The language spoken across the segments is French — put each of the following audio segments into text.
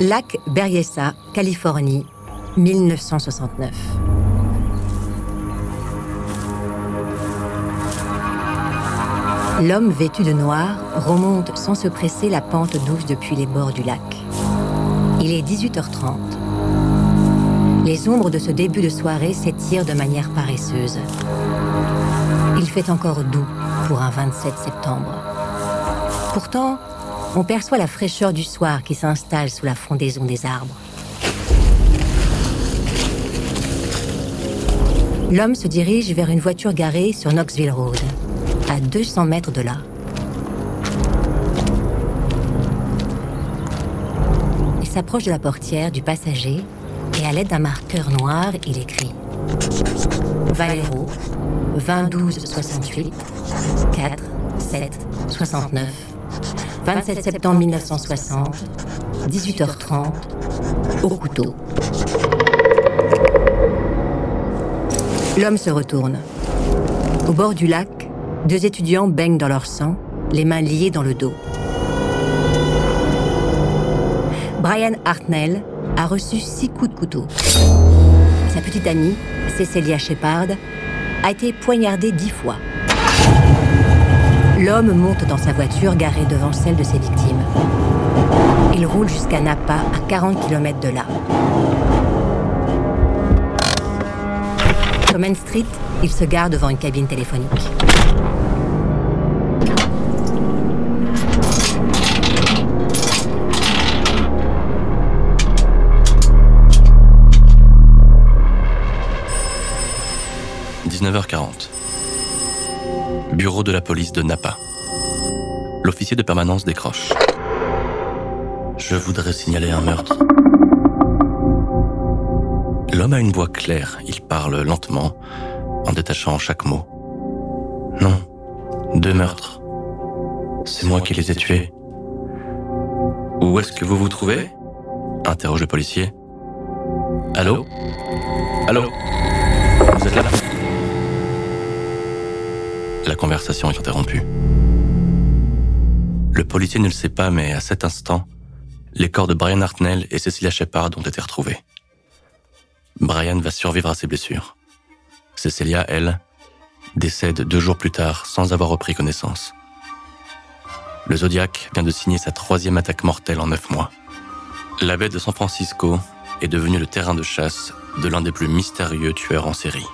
Lac Berryessa, Californie, 1969. L'homme vêtu de noir remonte sans se presser la pente douce depuis les bords du lac. Il est 18h30. Les ombres de ce début de soirée s'étirent de manière paresseuse. Il fait encore doux pour un 27 septembre. Pourtant, on perçoit la fraîcheur du soir qui s'installe sous la frondaison des arbres. L'homme se dirige vers une voiture garée sur Knoxville Road, à 200 mètres de là. Il s'approche de la portière du passager et à l'aide d'un marqueur noir, il écrit Valero, 22 68 4 7 69 27 septembre 1960 18h30 au couteau. L'homme se retourne. Au bord du lac, deux étudiants baignent dans leur sang, les mains liées dans le dos. Brian Hartnell a reçu six coups de couteau. Sa petite amie, Cecilia Shepard, a été poignardée dix fois. L'homme monte dans sa voiture garée devant celle de ses victimes. Il roule jusqu'à Napa, à 40 km de là. Sur Main Street, il se gare devant une cabine téléphonique. « 19h40. Bureau de la police de Napa. L'officier de permanence décroche. Je voudrais signaler un meurtre. L'homme a une voix claire, il parle lentement, en détachant chaque mot. Non, deux meurtres. C'est moi qui les ai tués. Où est-ce que vous vous trouvez? Interroge le policier. Allô? Allô? Vous êtes là? La conversation est interrompue. Le policier ne le sait pas, mais à cet instant, les corps de Brian Hartnell et Cecilia Shepard ont été retrouvés. Brian va survivre à ses blessures. Cecilia, elle, décède deux jours plus tard sans avoir repris connaissance. Le Zodiac vient de signer sa troisième attaque mortelle en neuf mois. La baie de San Francisco est devenue le terrain de chasse de l'un des plus mystérieux tueurs en série.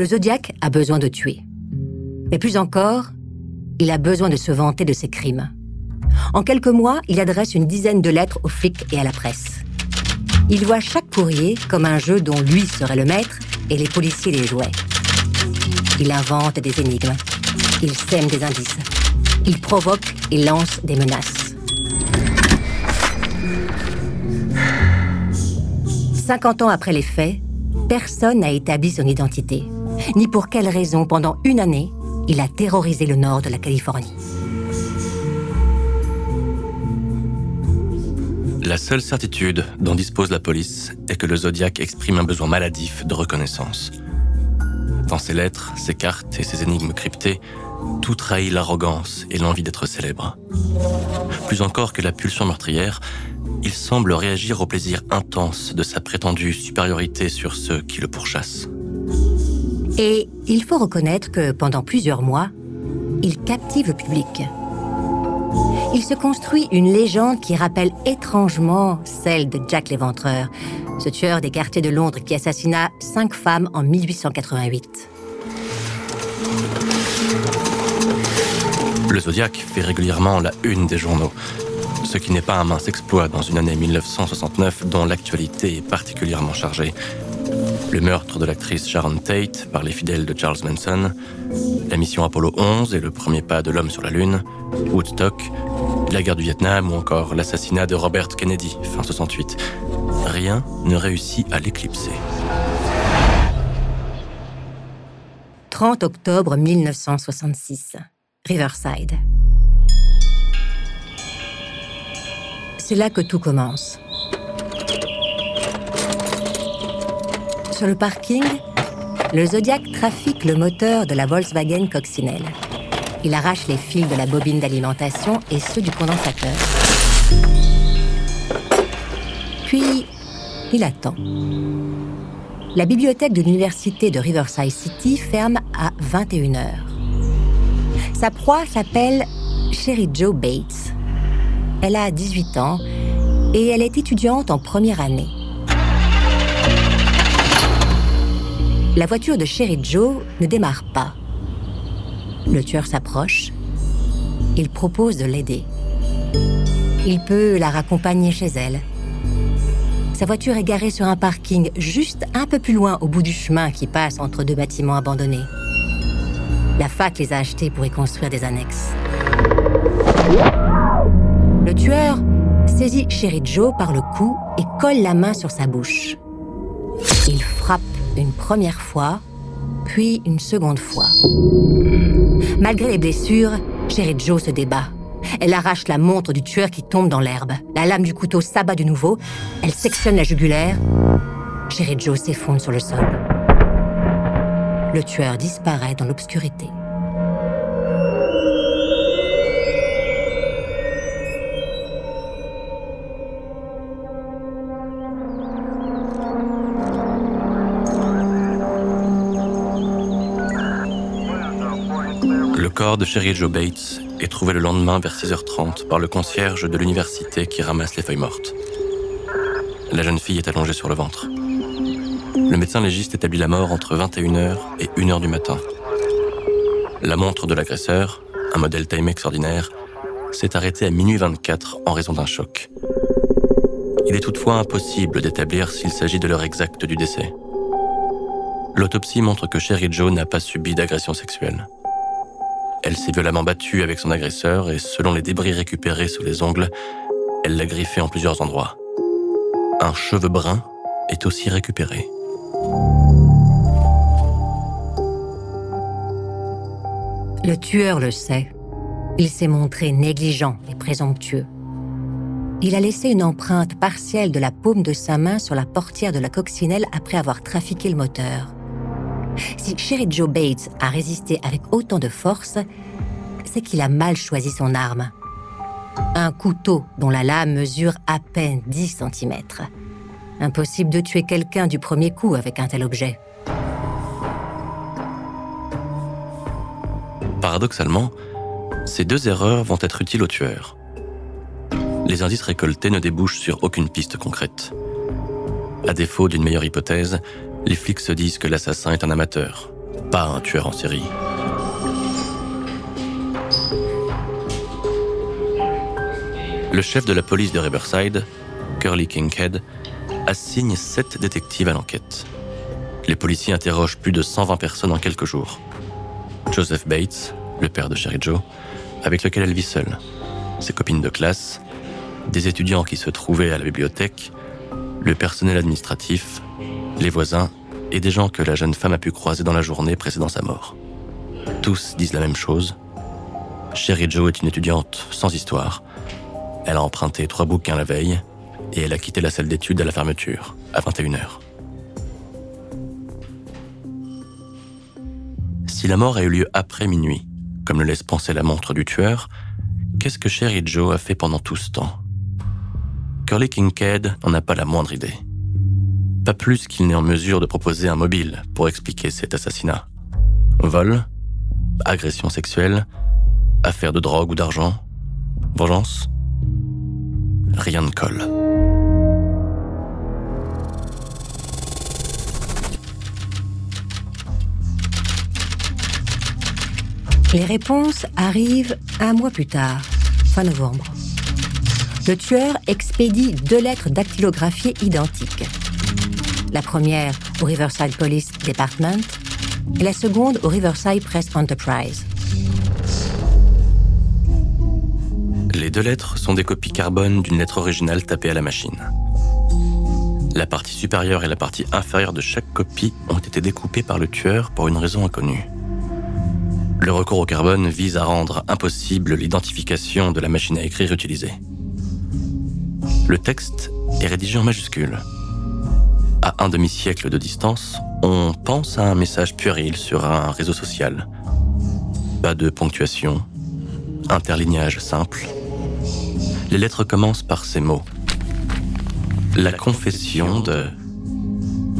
Le Zodiac a besoin de tuer. Mais plus encore, il a besoin de se vanter de ses crimes. En quelques mois, il adresse une dizaine de lettres aux flics et à la presse. Il voit chaque courrier comme un jeu dont lui serait le maître et les policiers les jouaient. Il invente des énigmes. Il sème des indices. Il provoque et lance des menaces. 50 ans après les faits, personne n'a établi son identité, ni pour quelle raison pendant une année il a terrorisé le nord de la Californie. La seule certitude dont dispose la police est que le Zodiac exprime un besoin maladif de reconnaissance. Dans ses lettres, ses cartes et ses énigmes cryptées, tout trahit l'arrogance et l'envie d'être célèbre. Plus encore que la pulsion meurtrière, il semble réagir au plaisir intense de sa prétendue supériorité sur ceux qui le pourchassent. Et il faut reconnaître que pendant plusieurs mois, il captive le public. Il se construit une légende qui rappelle étrangement celle de Jack l'Éventreur, ce tueur des quartiers de Londres qui assassina cinq femmes en 1888. Le Zodiac fait régulièrement la une des journaux, ce qui n'est pas un mince exploit dans une année 1969 dont l'actualité est particulièrement chargée. Le meurtre de l'actrice Sharon Tate par les fidèles de Charles Manson, la mission Apollo 11 et le premier pas de l'homme sur la Lune, Woodstock, la guerre du Vietnam ou encore l'assassinat de Robert Kennedy, fin 68. Rien ne réussit à l'éclipser. 30 octobre 1966, Riverside. C'est là que tout commence. Sur le parking, le Zodiac trafique le moteur de la Volkswagen Coccinelle. Il arrache les fils de la bobine d'alimentation et ceux du condensateur. Puis, il attend. La bibliothèque de l'université de Riverside City ferme à 21h. Sa proie s'appelle Sherry Joe Bates. Elle a 18 ans et elle est étudiante en première année. La voiture de Sherry Joe ne démarre pas. Le tueur s'approche. Il propose de l'aider. Il peut la raccompagner chez elle. Sa voiture est garée sur un parking juste un peu plus loin au bout du chemin qui passe entre deux bâtiments abandonnés. La fac les a achetés pour y construire des annexes. Le tueur saisit Sherry Joe par le cou et colle la main sur sa bouche. Il frappe une première fois, puis une seconde fois. Malgré les blessures, Sherry Joe se débat. Elle arrache la montre du tueur qui tombe dans l'herbe. La lame du couteau s'abat de nouveau. Elle sectionne la jugulaire. Sherry Joe s'effondre sur le sol. Le tueur disparaît dans l'obscurité. De Sherry Joe Bates est trouvé le lendemain vers 6h30 par le concierge de l'université qui ramasse les feuilles mortes. La jeune fille est allongée sur le ventre. Le médecin légiste établit la mort entre 21h et 1h du matin. La montre de l'agresseur, un modèle Timex ordinaire, s'est arrêtée à minuit 24 en raison d'un choc. Il est toutefois impossible d'établir s'il s'agit de l'heure exacte du décès. L'autopsie montre que Sherry Joe n'a pas subi d'agression sexuelle. Elle s'est violemment battue avec son agresseur et selon les débris récupérés sous les ongles, elle l'a griffé en plusieurs endroits. Un cheveu brun est aussi récupéré. Le tueur le sait. Il s'est montré négligent et présomptueux. Il a laissé une empreinte partielle de la paume de sa main sur la portière de la coccinelle après avoir trafiqué le moteur. Si Sherry Joe Bates a résisté avec autant de force, c'est qu'il a mal choisi son arme. Un couteau dont la lame mesure à peine 10 cm. Impossible de tuer quelqu'un du premier coup avec un tel objet. Paradoxalement, ces deux erreurs vont être utiles au tueur. Les indices récoltés ne débouchent sur aucune piste concrète. À défaut d'une meilleure hypothèse, les flics se disent que l'assassin est un amateur, pas un tueur en série. Le chef de la police de Riverside, Curly Kinkhead, assigne sept détectives à l'enquête. Les policiers interrogent plus de 120 personnes en quelques jours. Joseph Bates, le père de Sherry Joe, avec lequel elle vit seule, ses copines de classe, des étudiants qui se trouvaient à la bibliothèque, le personnel administratif, les voisins et des gens que la jeune femme a pu croiser dans la journée précédant sa mort. Tous disent la même chose. Sherry Joe est une étudiante sans histoire. Elle a emprunté trois bouquins la veille et elle a quitté la salle d'études à la fermeture, à 21h. Si la mort a eu lieu après minuit, comme le laisse penser la montre du tueur, qu'est-ce que Sherry Joe a fait pendant tout ce temps? Curly Kincaid n'en a pas la moindre idée. Pas plus qu'il n'est en mesure de proposer un mobile pour expliquer cet assassinat. Vol, agression sexuelle, affaire de drogue ou d'argent, vengeance Rien ne colle. Les réponses arrivent un mois plus tard, fin novembre. Le tueur expédie deux lettres dactylographiées identiques. La première au Riverside Police Department et la seconde au Riverside Press Enterprise. Les deux lettres sont des copies carbone d'une lettre originale tapée à la machine. La partie supérieure et la partie inférieure de chaque copie ont été découpées par le tueur pour une raison inconnue. Le recours au carbone vise à rendre impossible l'identification de la machine à écrire utilisée. Le texte est rédigé en majuscules. À un demi-siècle de distance, on pense à un message puéril sur un réseau social. Pas de ponctuation, interlignage simple. Les lettres commencent par ces mots. La confession de...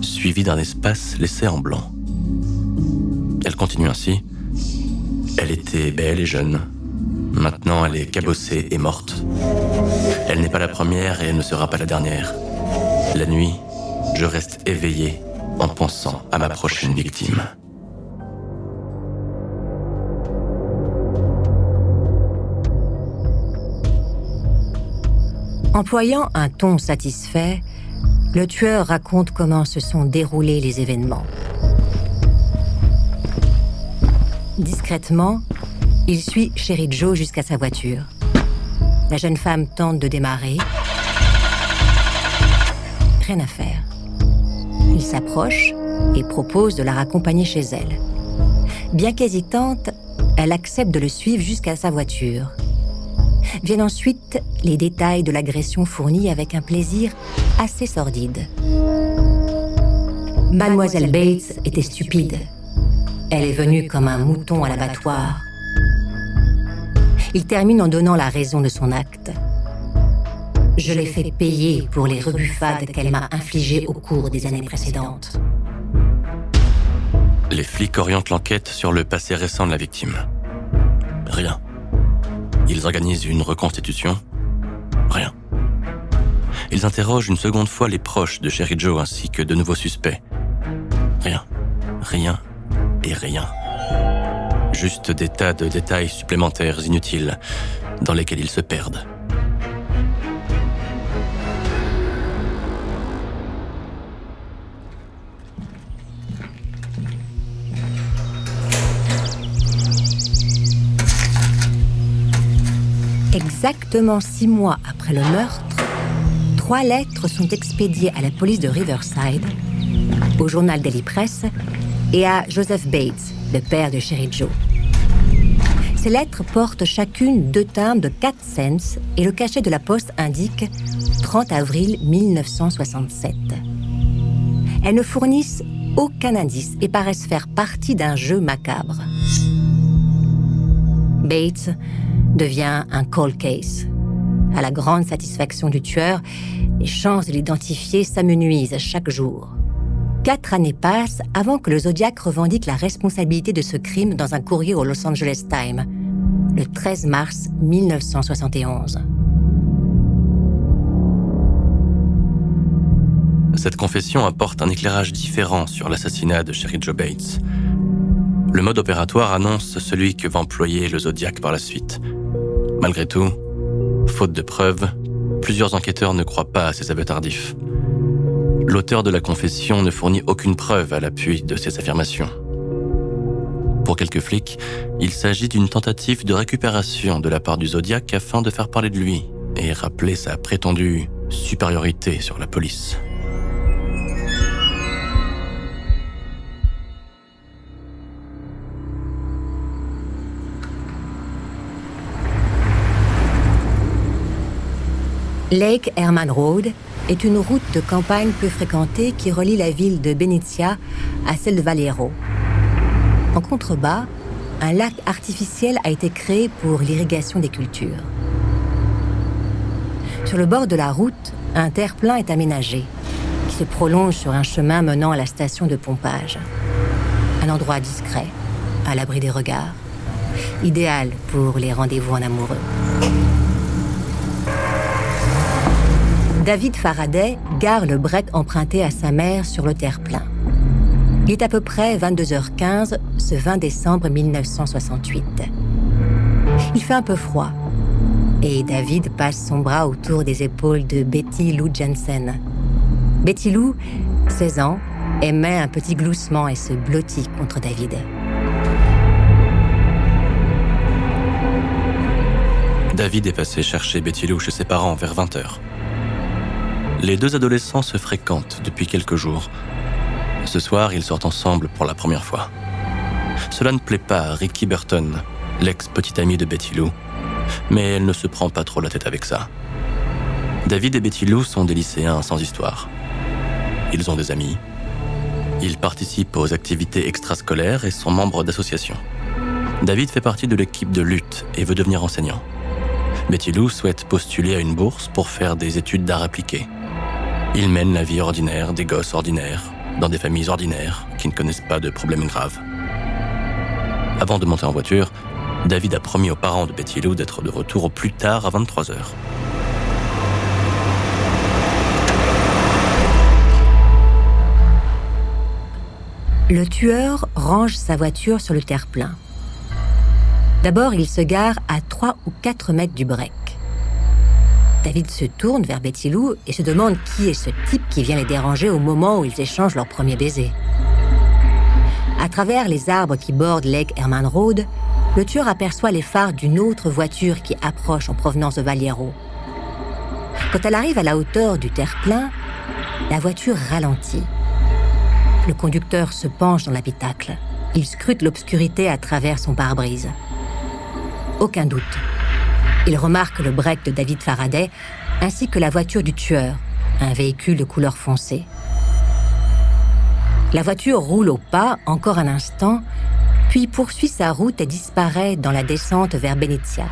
suivie d'un espace laissé en blanc. Elle continue ainsi. Elle était belle et jeune. Maintenant, elle est cabossée et morte. Elle n'est pas la première et elle ne sera pas la dernière. La nuit, je reste éveillé en pensant à ma prochaine victime. Employant un ton satisfait, le tueur raconte comment se sont déroulés les événements. Discrètement, il suit Sherry Joe jusqu'à sa voiture. La jeune femme tente de démarrer. Rien à faire. Il s'approche et propose de la raccompagner chez elle. Bien qu'hésitante, elle accepte de le suivre jusqu'à sa voiture. Viennent ensuite les détails de l'agression fournie avec un plaisir assez sordide. Mademoiselle Bates était stupide. Elle est venue comme un mouton à l'abattoir. Il termine en donnant la raison de son acte. Je l'ai fait payer pour les rebuffades qu'elle m'a infligées au cours des années précédentes. Les flics orientent l'enquête sur le passé récent de la victime. Rien. Ils organisent une reconstitution. Rien. Ils interrogent une seconde fois les proches de Sherry Joe ainsi que de nouveaux suspects. Rien. Rien et rien. Juste des tas de détails supplémentaires inutiles dans lesquels ils se perdent. Exactement six mois après le meurtre, trois lettres sont expédiées à la police de Riverside, au journal Daily Press et à Joseph Bates, le père de Sherry Joe. Ces lettres portent chacune deux timbres de 4 cents et le cachet de la poste indique 30 avril 1967. Elles ne fournissent aucun indice et paraissent faire partie d'un jeu macabre. Bates devient un cold case. À la grande satisfaction du tueur, les chances de l'identifier s'amenuisent chaque jour. Quatre années passent avant que le Zodiac revendique la responsabilité de ce crime dans un courrier au Los Angeles Times, le 13 mars 1971. Cette confession apporte un éclairage différent sur l'assassinat de Sherry Joe Bates. Le mode opératoire annonce celui que va employer le Zodiac par la suite. Malgré tout, faute de preuves, plusieurs enquêteurs ne croient pas à ces aveux tardifs l'auteur de la confession ne fournit aucune preuve à l'appui de ses affirmations. Pour quelques flics, il s'agit d'une tentative de récupération de la part du Zodiac afin de faire parler de lui et rappeler sa prétendue supériorité sur la police. Lake Herman Road est une route de campagne peu fréquentée qui relie la ville de Benicia à celle de Valero. En contrebas, un lac artificiel a été créé pour l'irrigation des cultures. Sur le bord de la route, un terre-plein est aménagé, qui se prolonge sur un chemin menant à la station de pompage. Un endroit discret, à l'abri des regards, idéal pour les rendez-vous en amoureux. David Faraday gare le break emprunté à sa mère sur le terre-plein. Il est à peu près 22h15 ce 20 décembre 1968. Il fait un peu froid et David passe son bras autour des épaules de Betty Lou Jensen. Betty Lou 16 ans, émet un petit gloussement et se blottit contre David. David est passé chercher Betty Lou chez ses parents vers 20h. Les deux adolescents se fréquentent depuis quelques jours. Ce soir, ils sortent ensemble pour la première fois. Cela ne plaît pas à Ricky Burton, l'ex-petite amie de Betty Lou, mais elle ne se prend pas trop la tête avec ça. David et Betty Lou sont des lycéens sans histoire. Ils ont des amis. Ils participent aux activités extrascolaires et sont membres d'associations. David fait partie de l'équipe de lutte et veut devenir enseignant. Betty Lou souhaite postuler à une bourse pour faire des études d'art appliqué. Ils mènent la vie ordinaire des gosses ordinaires, dans des familles ordinaires qui ne connaissent pas de problèmes graves. Avant de monter en voiture, David a promis aux parents de Betty Lou d'être de retour au plus tard à 23 heures. Le tueur range sa voiture sur le terre-plein. D'abord, il se gare à 3 ou 4 mètres du break. David se tourne vers Betty Lou et se demande qui est ce type qui vient les déranger au moment où ils échangent leur premier baiser. À travers les arbres qui bordent Lake Herman Road, le tueur aperçoit les phares d'une autre voiture qui approche en provenance de Valiero. Quand elle arrive à la hauteur du terre-plein, la voiture ralentit. Le conducteur se penche dans l'habitacle. Il scrute l'obscurité à travers son pare-brise. Aucun doute. Il remarque le break de David Faraday ainsi que la voiture du tueur, un véhicule de couleur foncée. La voiture roule au pas encore un instant, puis poursuit sa route et disparaît dans la descente vers Benicia.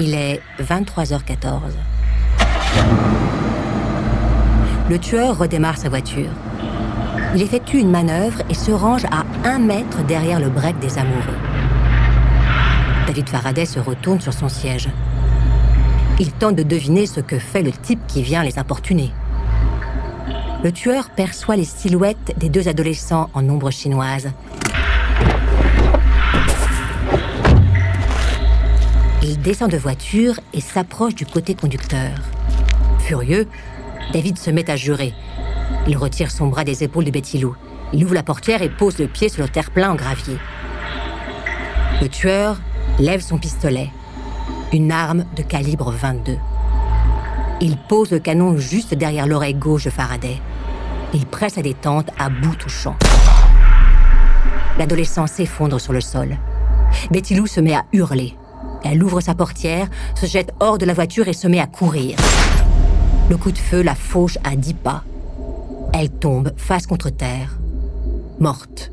Il est 23h14. Le tueur redémarre sa voiture. Il effectue une manœuvre et se range à un mètre derrière le break des amoureux. David Faraday se retourne sur son siège. Il tente de deviner ce que fait le type qui vient les importuner. Le tueur perçoit les silhouettes des deux adolescents en ombre chinoise. Il descend de voiture et s'approche du côté conducteur. Furieux, David se met à jurer. Il retire son bras des épaules de Betty Lou. Il ouvre la portière et pose le pied sur le terre-plein en gravier. Le tueur lève son pistolet, une arme de calibre 22. Il pose le canon juste derrière l'oreille gauche de Faraday. Il presse la détente à bout touchant. L'adolescent s'effondre sur le sol. Betty Lou se met à hurler. Elle ouvre sa portière, se jette hors de la voiture et se met à courir. Le coup de feu la fauche à dix pas. Elle tombe face contre terre, morte.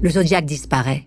Le Zodiac disparaît.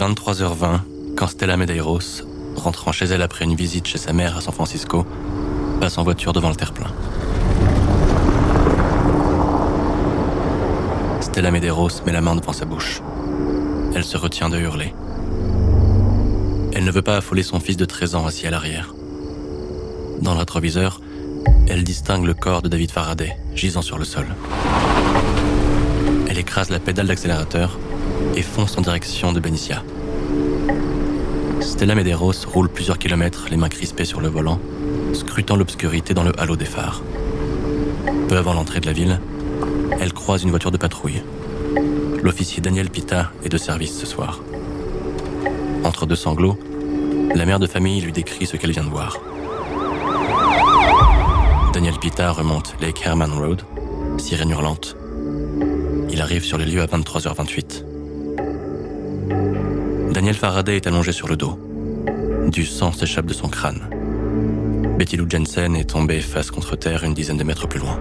23h20 quand Stella Medeiros rentrant chez elle après une visite chez sa mère à San Francisco, passe en voiture devant le terre-plein. Stella Medeiros met la main devant sa bouche. Elle se retient de hurler. Elle ne veut pas affoler son fils de 13 ans assis à l'arrière. Dans le rétroviseur, elle distingue le corps de David Faraday, gisant sur le sol. Elle écrase la pédale d'accélérateur et fonce en direction de Benicia. Stella Medeiros roule plusieurs kilomètres, les mains crispées sur le volant, scrutant l'obscurité dans le halo des phares. Peu avant l'entrée de la ville, elle croise une voiture de patrouille. L'officier Daniel Pita est de service ce soir. Entre deux sanglots, la mère de famille lui décrit ce qu'elle vient de voir. Daniel Pita remonte Lake Herman Road, sirène hurlante. Il arrive sur les lieux à 23h28. Daniel Faraday est allongé sur le dos. Du sang s'échappe de son crâne. Betty Lou Jensen est tombée face contre terre une dizaine de mètres plus loin.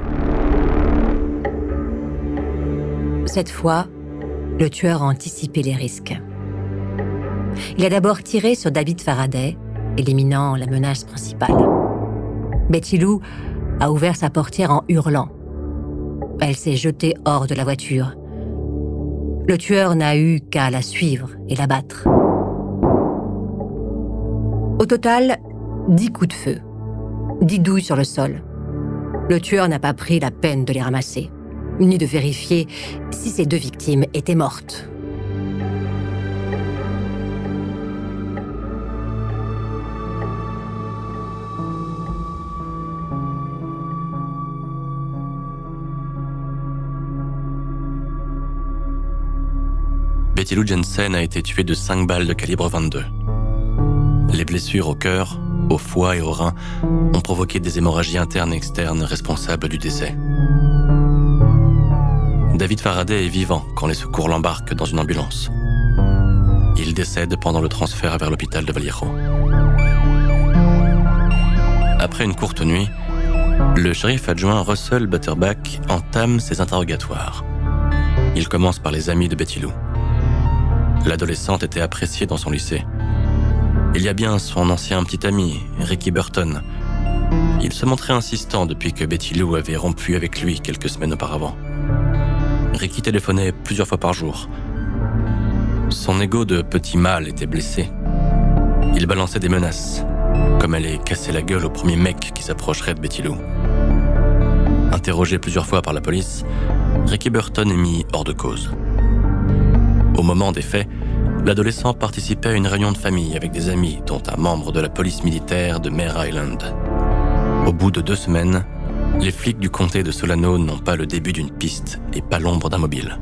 Cette fois, le tueur a anticipé les risques. Il a d'abord tiré sur David Faraday, éliminant la menace principale. Betty Lou a ouvert sa portière en hurlant. Elle s'est jetée hors de la voiture. Le tueur n'a eu qu'à la suivre et la battre. Au total, dix coups de feu, dix douilles sur le sol. Le tueur n'a pas pris la peine de les ramasser, ni de vérifier si ces deux victimes étaient mortes. Betty Lou Jensen a été tuée de 5 balles de calibre 22. Les blessures au cœur, au foie et au rein ont provoqué des hémorragies internes et externes responsables du décès. David Faraday est vivant quand les secours l'embarquent dans une ambulance. Il décède pendant le transfert vers l'hôpital de Vallejo. Après une courte nuit, le shérif adjoint Russell Butterback entame ses interrogatoires. Il commence par les amis de Betty Lou. L'adolescente était appréciée dans son lycée. Il y a bien son ancien petit ami, Ricky Burton. Il se montrait insistant depuis que Betty Lou avait rompu avec lui quelques semaines auparavant. Ricky téléphonait plusieurs fois par jour. Son ego de petit mâle était blessé. Il balançait des menaces, comme aller casser la gueule au premier mec qui s'approcherait de Betty Lou. Interrogé plusieurs fois par la police, Ricky Burton est mis hors de cause. Au moment des faits, l'adolescent participait à une réunion de famille avec des amis, dont un membre de la police militaire de Mare Island. Au bout de deux semaines, les flics du comté de Solano n'ont pas le début d'une piste et pas l'ombre d'un mobile.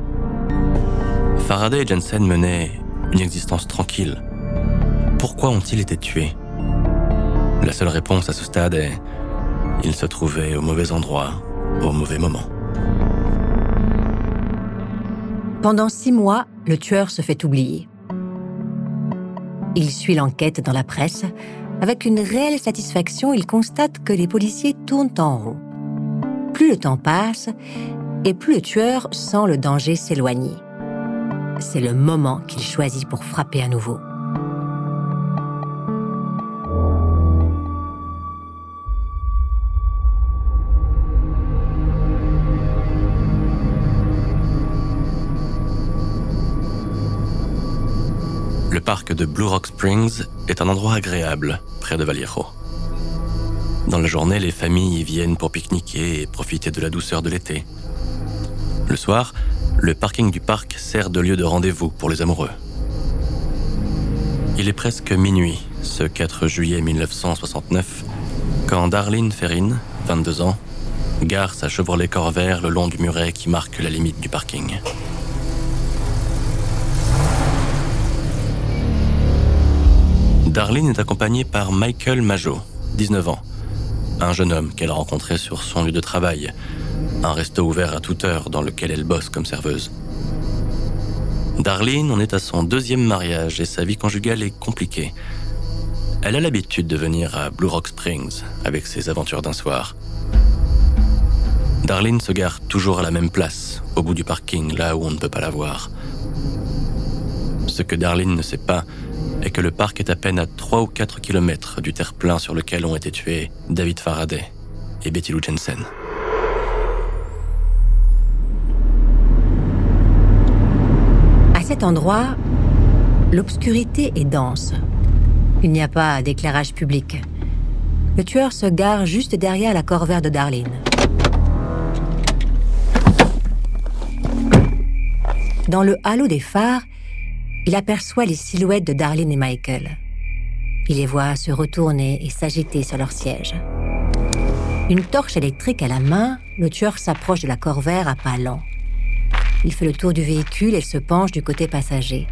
Faraday et Jensen menaient une existence tranquille. Pourquoi ont-ils été tués? La seule réponse à ce stade est ils se trouvaient au mauvais endroit, au mauvais moment. Pendant six mois, le tueur se fait oublier. Il suit l'enquête dans la presse. Avec une réelle satisfaction, il constate que les policiers tournent en rond. Plus le temps passe, et plus le tueur sent le danger s'éloigner. C'est le moment qu'il choisit pour frapper à nouveau. Parc de Blue Rock Springs est un endroit agréable, près de Vallejo. Dans la journée, les familles y viennent pour pique-niquer et profiter de la douceur de l'été. Le soir, le parking du parc sert de lieu de rendez-vous pour les amoureux. Il est presque minuit, ce 4 juillet 1969, quand Darlene Ferrin, 22 ans, gare sa Chevrolet Corvair le long du muret qui marque la limite du parking. Darlene est accompagnée par Michael Majot, 19 ans, un jeune homme qu'elle a rencontré sur son lieu de travail, un resto ouvert à toute heure dans lequel elle bosse comme serveuse. Darlene en est à son deuxième mariage et sa vie conjugale est compliquée. Elle a l'habitude de venir à Blue Rock Springs avec ses aventures d'un soir. Darlene se gare toujours à la même place, au bout du parking, là où on ne peut pas la voir. Ce que Darlene ne sait pas, que le parc est à peine à 3 ou 4 kilomètres du terre-plein sur lequel ont été tués David Faraday et Betty Lou Jensen. À cet endroit, l'obscurité est dense. Il n'y a pas d'éclairage public. Le tueur se gare juste derrière la corvaire de Darlene. Dans le halo des phares, il aperçoit les silhouettes de Darlene et Michael. Il les voit se retourner et s'agiter sur leur siège. Une torche électrique à la main, le tueur s'approche de la corvaire à pas lents. Il fait le tour du véhicule et se penche du côté passager.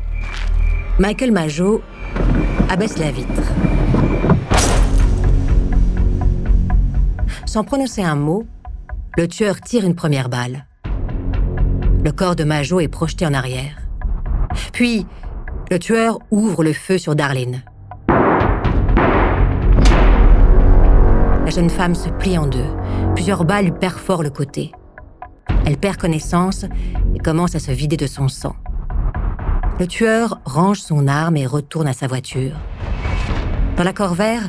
Michael Majot abaisse la vitre. Sans prononcer un mot, le tueur tire une première balle. Le corps de Majot est projeté en arrière. Puis, le tueur ouvre le feu sur Darlene. La jeune femme se plie en deux. Plusieurs balles lui perforent le côté. Elle perd connaissance et commence à se vider de son sang. Le tueur range son arme et retourne à sa voiture. Dans la corvère,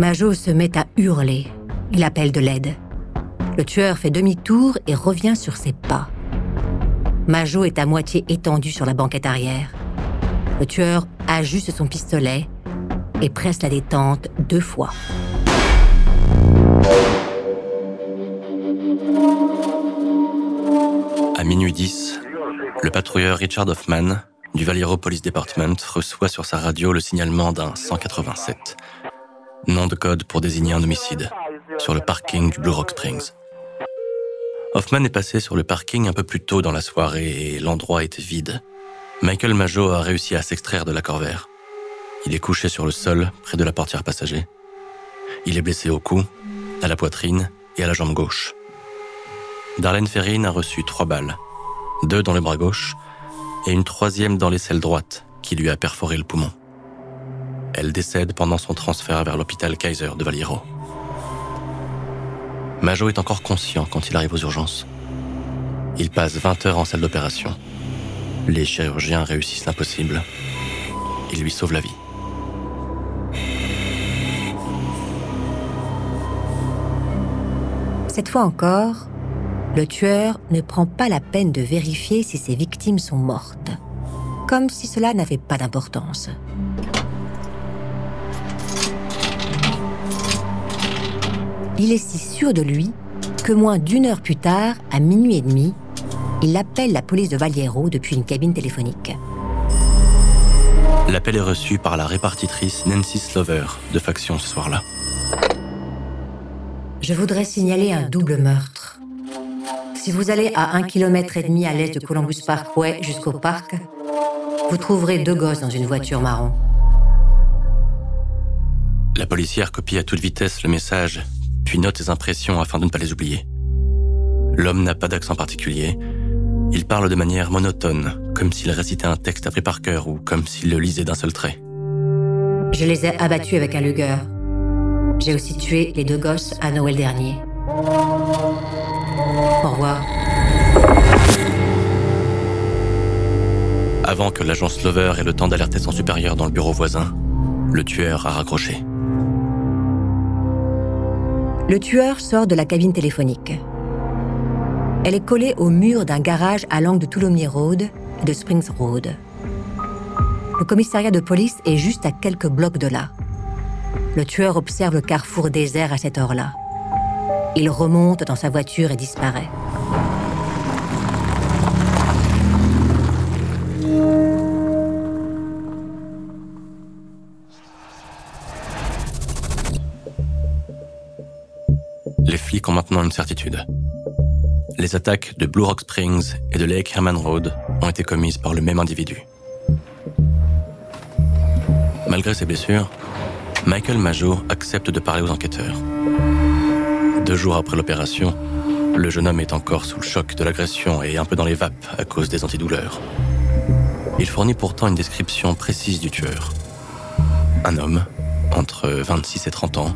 Majo se met à hurler. Il appelle de l'aide. Le tueur fait demi-tour et revient sur ses pas. Majo est à moitié étendu sur la banquette arrière. Le tueur ajuste son pistolet et presse la détente deux fois. À minuit 10, le patrouilleur Richard Hoffman du Valero Police Department reçoit sur sa radio le signalement d'un 187, nom de code pour désigner un homicide, sur le parking du Blue Rock Springs. Hoffman est passé sur le parking un peu plus tôt dans la soirée et l'endroit était vide. Michael Majo a réussi à s'extraire de la corvère. Il est couché sur le sol, près de la portière passager. Il est blessé au cou, à la poitrine et à la jambe gauche. Darlene Ferrin a reçu trois balles, deux dans le bras gauche et une troisième dans l'aisselle droite qui lui a perforé le poumon. Elle décède pendant son transfert vers l'hôpital Kaiser de Valiro. Majo est encore conscient quand il arrive aux urgences. Il passe 20 heures en salle d'opération. Les chirurgiens réussissent l'impossible. Ils lui sauvent la vie. Cette fois encore, le tueur ne prend pas la peine de vérifier si ses victimes sont mortes, comme si cela n'avait pas d'importance. Il est si sûr de lui que moins d'une heure plus tard, à minuit et demi, il appelle la police de Valiero depuis une cabine téléphonique. L'appel est reçu par la répartitrice Nancy Slover de faction ce soir-là. Je voudrais signaler un double meurtre. Si vous allez à un kilomètre et demi à l'est de Columbus Parkway jusqu'au parc, vous trouverez deux gosses dans une voiture marron. La policière copie à toute vitesse le message, puis note ses impressions afin de ne pas les oublier. L'homme n'a pas d'accent particulier. Il parle de manière monotone, comme s'il récitait un texte appris par cœur ou comme s'il le lisait d'un seul trait. Je les ai abattus avec un Luger. J'ai aussi tué les deux gosses à Noël dernier. Au revoir. Avant que l'agent Slover ait le temps d'alerter son supérieur dans le bureau voisin, le tueur a raccroché. Le tueur sort de la cabine téléphonique. Elle est collée au mur d'un garage à l'angle de Toulommiers Road et de Springs Road. Le commissariat de police est juste à quelques blocs de là. Le tueur observe le carrefour désert à cette heure-là. Il remonte dans sa voiture et disparaît. Les flics ont maintenant une certitude. Les attaques de Blue Rock Springs et de Lake Herman Road ont été commises par le même individu. Malgré ses blessures, Michael Majo accepte de parler aux enquêteurs. Deux jours après l'opération, le jeune homme est encore sous le choc de l'agression et un peu dans les vapes à cause des antidouleurs. Il fournit pourtant une description précise du tueur. Un homme, entre 26 et 30 ans,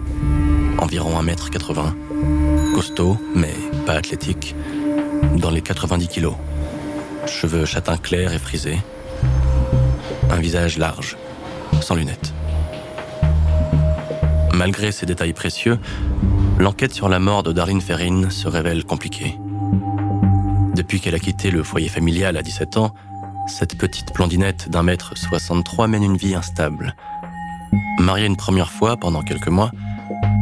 environ 1m80, costaud mais pas athlétique, dans les 90 kilos. Cheveux châtain clair et frisés. Un visage large, sans lunettes. Malgré ces détails précieux, l'enquête sur la mort de Darlene Ferrin se révèle compliquée. Depuis qu'elle a quitté le foyer familial à 17 ans, cette petite blondinette d'un mètre 63 mène une vie instable. Mariée une première fois pendant quelques mois,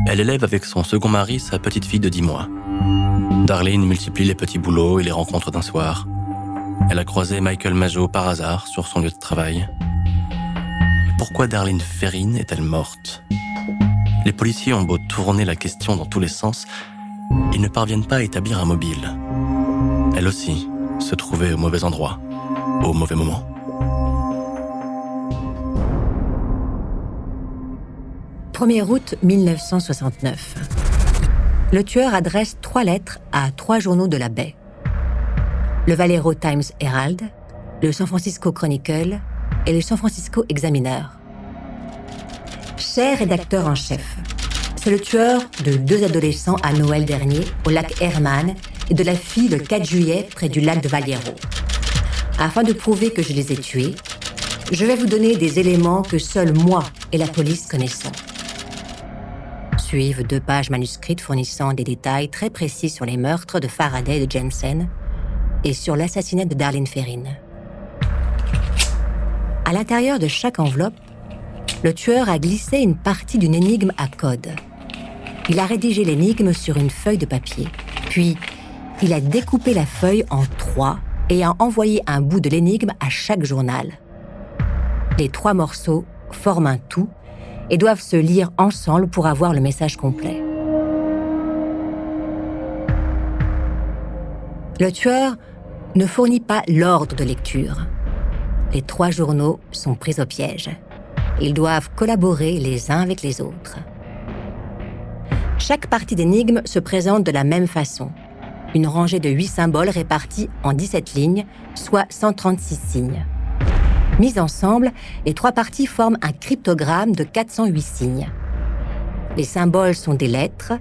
elle élève avec son second mari sa petite fille de 10 mois. Darlene multiplie les petits boulots et les rencontres d'un soir. Elle a croisé Michael Majo par hasard sur son lieu de travail. Pourquoi Darlene Ferrin est-elle morte? Les policiers ont beau tourner la question dans tous les sens, ils ne parviennent pas à établir un mobile. Elle aussi se trouvait au mauvais endroit, au mauvais moment. 1er août 1969. Le tueur adresse trois lettres à trois journaux de la baie. Le Valero Times Herald, le San Francisco Chronicle et le San Francisco Examiner. Cher rédacteur en chef, c'est le tueur de deux adolescents à Noël dernier au lac Herman et de la fille le 4 juillet près du lac de Valiero. Afin de prouver que je les ai tués, je vais vous donner des éléments que seuls moi et la police connaissons. Suivent deux pages manuscrites fournissant des détails très précis sur les meurtres de Faraday et de Jensen et sur l'assassinat de Darlene Ferrin. À l'intérieur de chaque enveloppe, le tueur a glissé une partie d'une énigme à code. Il a rédigé l'énigme sur une feuille de papier, puis il a découpé la feuille en trois et a envoyé un bout de l'énigme à chaque journal. Les trois morceaux forment un tout et doivent se lire ensemble pour avoir le message complet. Le tueur ne fournit pas l'ordre de lecture. Les trois journaux sont pris au piège. Ils doivent collaborer les uns avec les autres. Chaque partie d'énigme se présente de la même façon. Une rangée de 8 symboles répartis en 17 lignes, soit 136 signes. Mises ensemble, les trois parties forment un cryptogramme de 408 signes. Les symboles sont des lettres,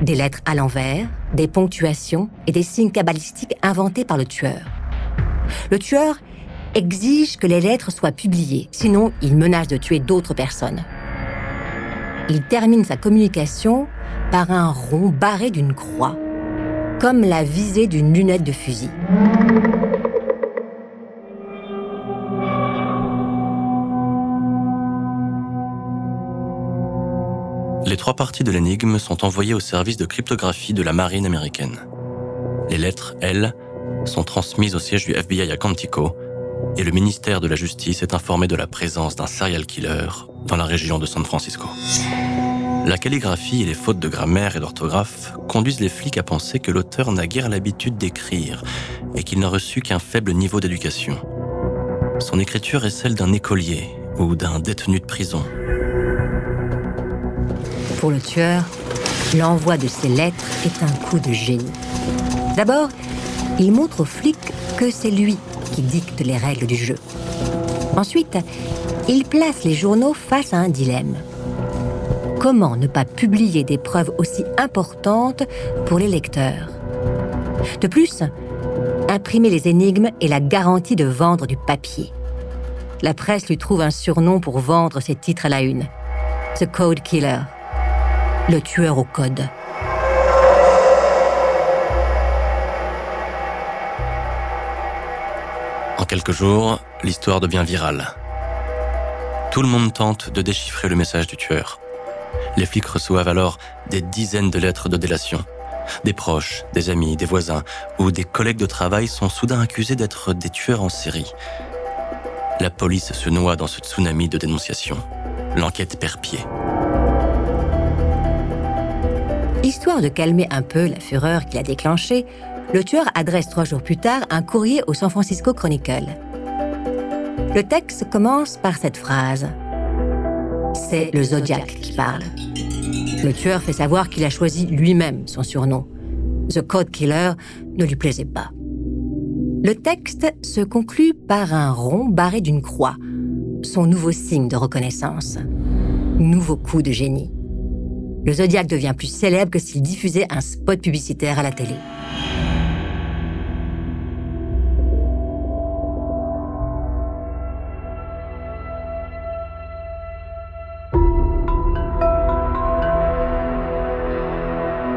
des lettres à l'envers, des ponctuations et des signes cabalistiques inventés par le tueur. Le tueur exige que les lettres soient publiées, sinon il menace de tuer d'autres personnes. Il termine sa communication par un rond barré d'une croix, comme la visée d'une lunette de fusil. Les trois parties de l'énigme sont envoyées au service de cryptographie de la marine américaine. Les lettres, elles, sont transmises au siège du FBI à Quantico et le ministère de la Justice est informé de la présence d'un serial killer dans la région de San Francisco. La calligraphie et les fautes de grammaire et d'orthographe conduisent les flics à penser que l'auteur n'a guère l'habitude d'écrire et qu'il n'a reçu qu'un faible niveau d'éducation. Son écriture est celle d'un écolier ou d'un détenu de prison pour le tueur, l'envoi de ces lettres est un coup de génie. D'abord, il montre aux flics que c'est lui qui dicte les règles du jeu. Ensuite, il place les journaux face à un dilemme. Comment ne pas publier des preuves aussi importantes pour les lecteurs? De plus, imprimer les énigmes est la garantie de vendre du papier. La presse lui trouve un surnom pour vendre ses titres à la une. The Code Killer le tueur au code. En quelques jours, l'histoire devient virale. Tout le monde tente de déchiffrer le message du tueur. Les flics reçoivent alors des dizaines de lettres de délation. Des proches, des amis, des voisins ou des collègues de travail sont soudain accusés d'être des tueurs en série. La police se noie dans ce tsunami de dénonciations. L'enquête perd pied. Histoire de calmer un peu la fureur qu'il a déclenchée, le tueur adresse trois jours plus tard un courrier au San Francisco Chronicle. Le texte commence par cette phrase. C'est le Zodiac qui parle. Le tueur fait savoir qu'il a choisi lui-même son surnom. The Code Killer ne lui plaisait pas. Le texte se conclut par un rond barré d'une croix, son nouveau signe de reconnaissance. Nouveau coup de génie le Zodiac devient plus célèbre que s'il diffusait un spot publicitaire à la télé.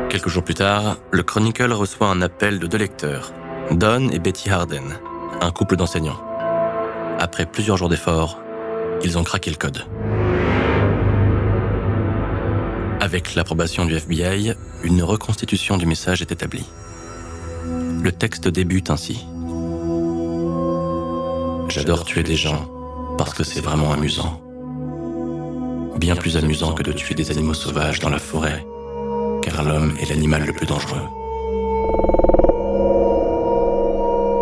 Quelques jours plus tard, le Chronicle reçoit un appel de deux lecteurs, Don et Betty Harden, un couple d'enseignants. Après plusieurs jours d'efforts, ils ont craqué le code. Avec l'approbation du FBI, une reconstitution du message est établie. Le texte débute ainsi. J'adore tuer des gens parce que c'est vraiment amusant. Bien plus amusant que de tuer des animaux sauvages dans la forêt, car l'homme est l'animal le plus dangereux.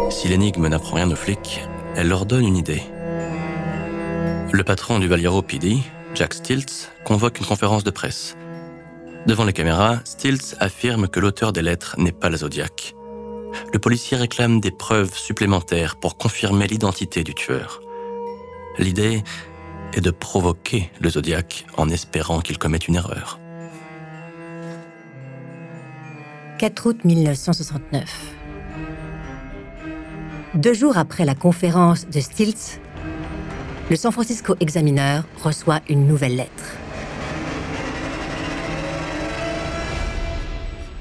Si l'énigme n'apprend rien aux flics, elle leur donne une idée. Le patron du Valiero PD, Jack Stilts, convoque une conférence de presse Devant les caméras, Stilts affirme que l'auteur des lettres n'est pas la Zodiac. Le policier réclame des preuves supplémentaires pour confirmer l'identité du tueur. L'idée est de provoquer le Zodiac en espérant qu'il commette une erreur. 4 août 1969. Deux jours après la conférence de Stiltz, le San Francisco Examiner reçoit une nouvelle lettre.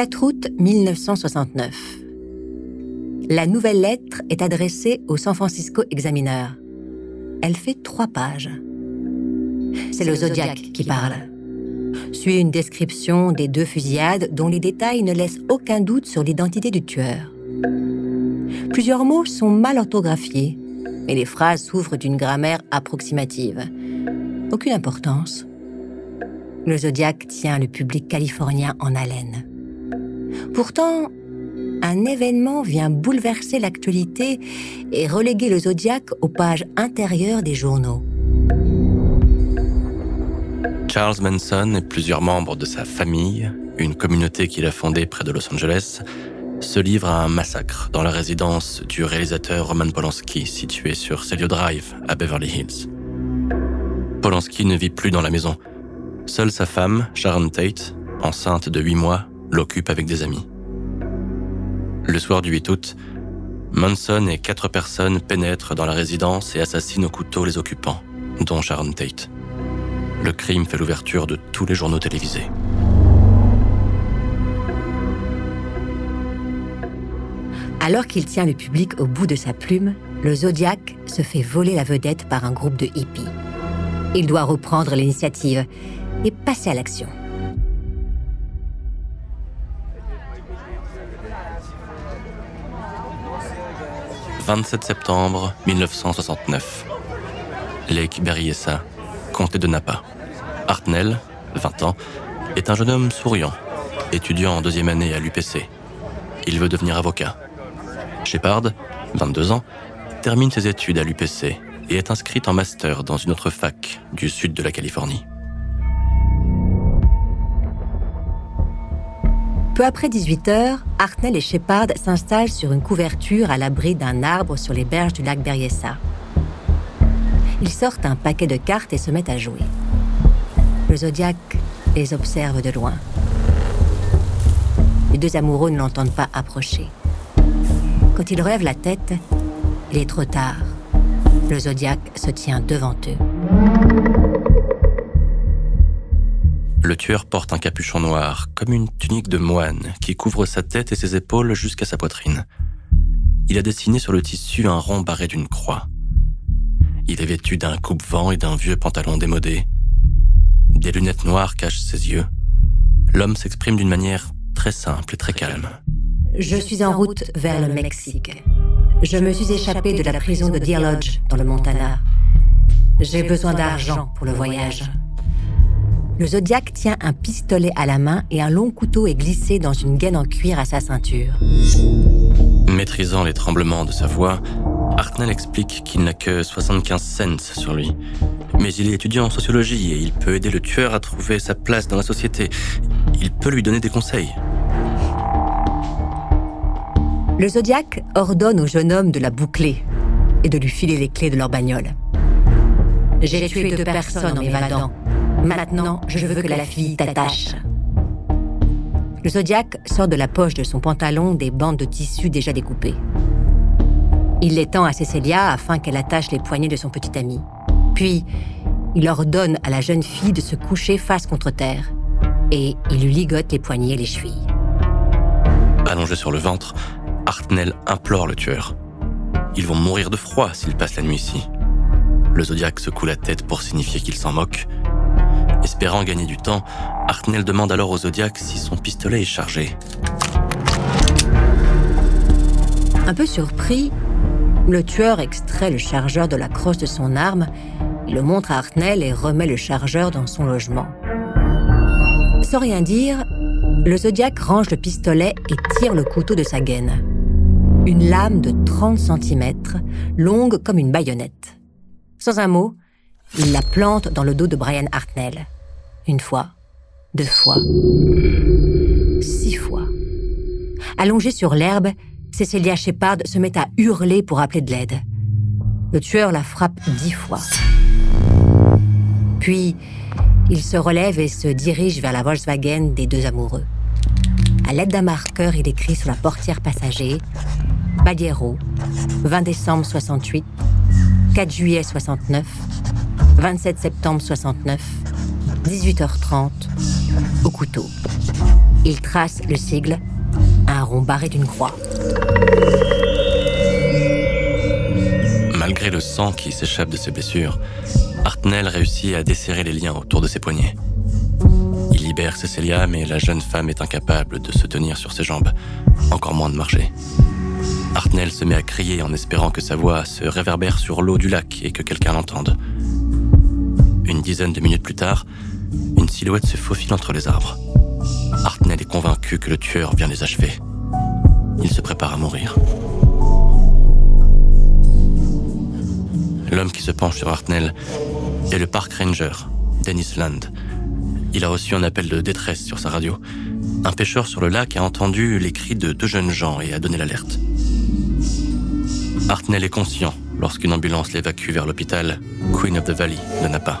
4 août 1969. La nouvelle lettre est adressée au San Francisco Examiner. Elle fait trois pages. C'est le Zodiac qui parle. Suit une description des deux fusillades dont les détails ne laissent aucun doute sur l'identité du tueur. Plusieurs mots sont mal orthographiés, mais les phrases souffrent d'une grammaire approximative. Aucune importance. Le Zodiac tient le public californien en haleine. Pourtant, un événement vient bouleverser l'actualité et reléguer le Zodiac aux pages intérieures des journaux. Charles Manson et plusieurs membres de sa famille, une communauté qu'il a fondée près de Los Angeles, se livrent à un massacre dans la résidence du réalisateur Roman Polanski située sur Celio Drive à Beverly Hills. Polanski ne vit plus dans la maison. Seule sa femme, Sharon Tate, enceinte de 8 mois, l'occupe avec des amis. Le soir du 8 août, Manson et quatre personnes pénètrent dans la résidence et assassinent au couteau les occupants, dont Sharon Tate. Le crime fait l'ouverture de tous les journaux télévisés. Alors qu'il tient le public au bout de sa plume, le Zodiac se fait voler la vedette par un groupe de hippies. Il doit reprendre l'initiative et passer à l'action. 27 septembre 1969. Lake Berryessa, comté de Napa. Hartnell, 20 ans, est un jeune homme souriant, étudiant en deuxième année à l'UPC. Il veut devenir avocat. Shepard, 22 ans, termine ses études à l'UPC et est inscrite en master dans une autre fac du sud de la Californie. Peu après 18 heures, Hartnell et Shepard s'installent sur une couverture à l'abri d'un arbre sur les berges du lac Berryessa. Ils sortent un paquet de cartes et se mettent à jouer. Le Zodiac les observe de loin. Les deux amoureux ne l'entendent pas approcher. Quand ils relèvent la tête, il est trop tard. Le Zodiac se tient devant eux. Le tueur porte un capuchon noir, comme une tunique de moine, qui couvre sa tête et ses épaules jusqu'à sa poitrine. Il a dessiné sur le tissu un rond barré d'une croix. Il est vêtu d'un coupe-vent et d'un vieux pantalon démodé. Des lunettes noires cachent ses yeux. L'homme s'exprime d'une manière très simple et très calme. Je suis en route vers le Mexique. Je me suis échappé de la prison de Deer Lodge, dans le Montana. J'ai besoin d'argent pour le voyage. Le Zodiac tient un pistolet à la main et un long couteau est glissé dans une gaine en cuir à sa ceinture. Maîtrisant les tremblements de sa voix, Hartnell explique qu'il n'a que 75 cents sur lui. Mais il est étudiant en sociologie et il peut aider le tueur à trouver sa place dans la société. Il peut lui donner des conseils. Le Zodiac ordonne au jeune homme de la boucler et de lui filer les clés de leur bagnole. J'ai tué deux personnes en m'évadant. Maintenant, je veux que la fille t'attache. Le Zodiac sort de la poche de son pantalon des bandes de tissu déjà découpées. Il les tend à Cecilia afin qu'elle attache les poignets de son petit ami. Puis, il ordonne à la jeune fille de se coucher face contre terre. Et il lui ligote les poignets et les chevilles. Allongé sur le ventre, Hartnell implore le tueur. Ils vont mourir de froid s'ils passent la nuit ici. Le Zodiac secoue la tête pour signifier qu'il s'en moque, Espérant gagner du temps, Hartnell demande alors au Zodiac si son pistolet est chargé. Un peu surpris, le tueur extrait le chargeur de la crosse de son arme, le montre à Hartnell et remet le chargeur dans son logement. Sans rien dire, le Zodiac range le pistolet et tire le couteau de sa gaine. Une lame de 30 cm, longue comme une baïonnette. Sans un mot, il la plante dans le dos de Brian Hartnell. Une fois, deux fois, six fois. Allongée sur l'herbe, Cecilia Shepard se met à hurler pour appeler de l'aide. Le tueur la frappe dix fois. Puis, il se relève et se dirige vers la Volkswagen des deux amoureux. À l'aide d'un marqueur, il écrit sur la portière passager Baguero, 20 décembre 68, 4 juillet 69, 27 septembre 69, 18h30, au couteau. Il trace le sigle, un rond barré d'une croix. Malgré le sang qui s'échappe de ses blessures, Hartnell réussit à desserrer les liens autour de ses poignets. Il libère Cecilia, mais la jeune femme est incapable de se tenir sur ses jambes, encore moins de marcher. Hartnell se met à crier en espérant que sa voix se réverbère sur l'eau du lac et que quelqu'un l'entende. Une dizaine de minutes plus tard, une silhouette se faufile entre les arbres. Hartnell est convaincu que le tueur vient les achever. Il se prépare à mourir. L'homme qui se penche sur Hartnell est le park ranger, Dennis Land. Il a reçu un appel de détresse sur sa radio. Un pêcheur sur le lac a entendu les cris de deux jeunes gens et a donné l'alerte. Hartnell est conscient lorsqu'une ambulance l'évacue vers l'hôpital Queen of the Valley de Napa.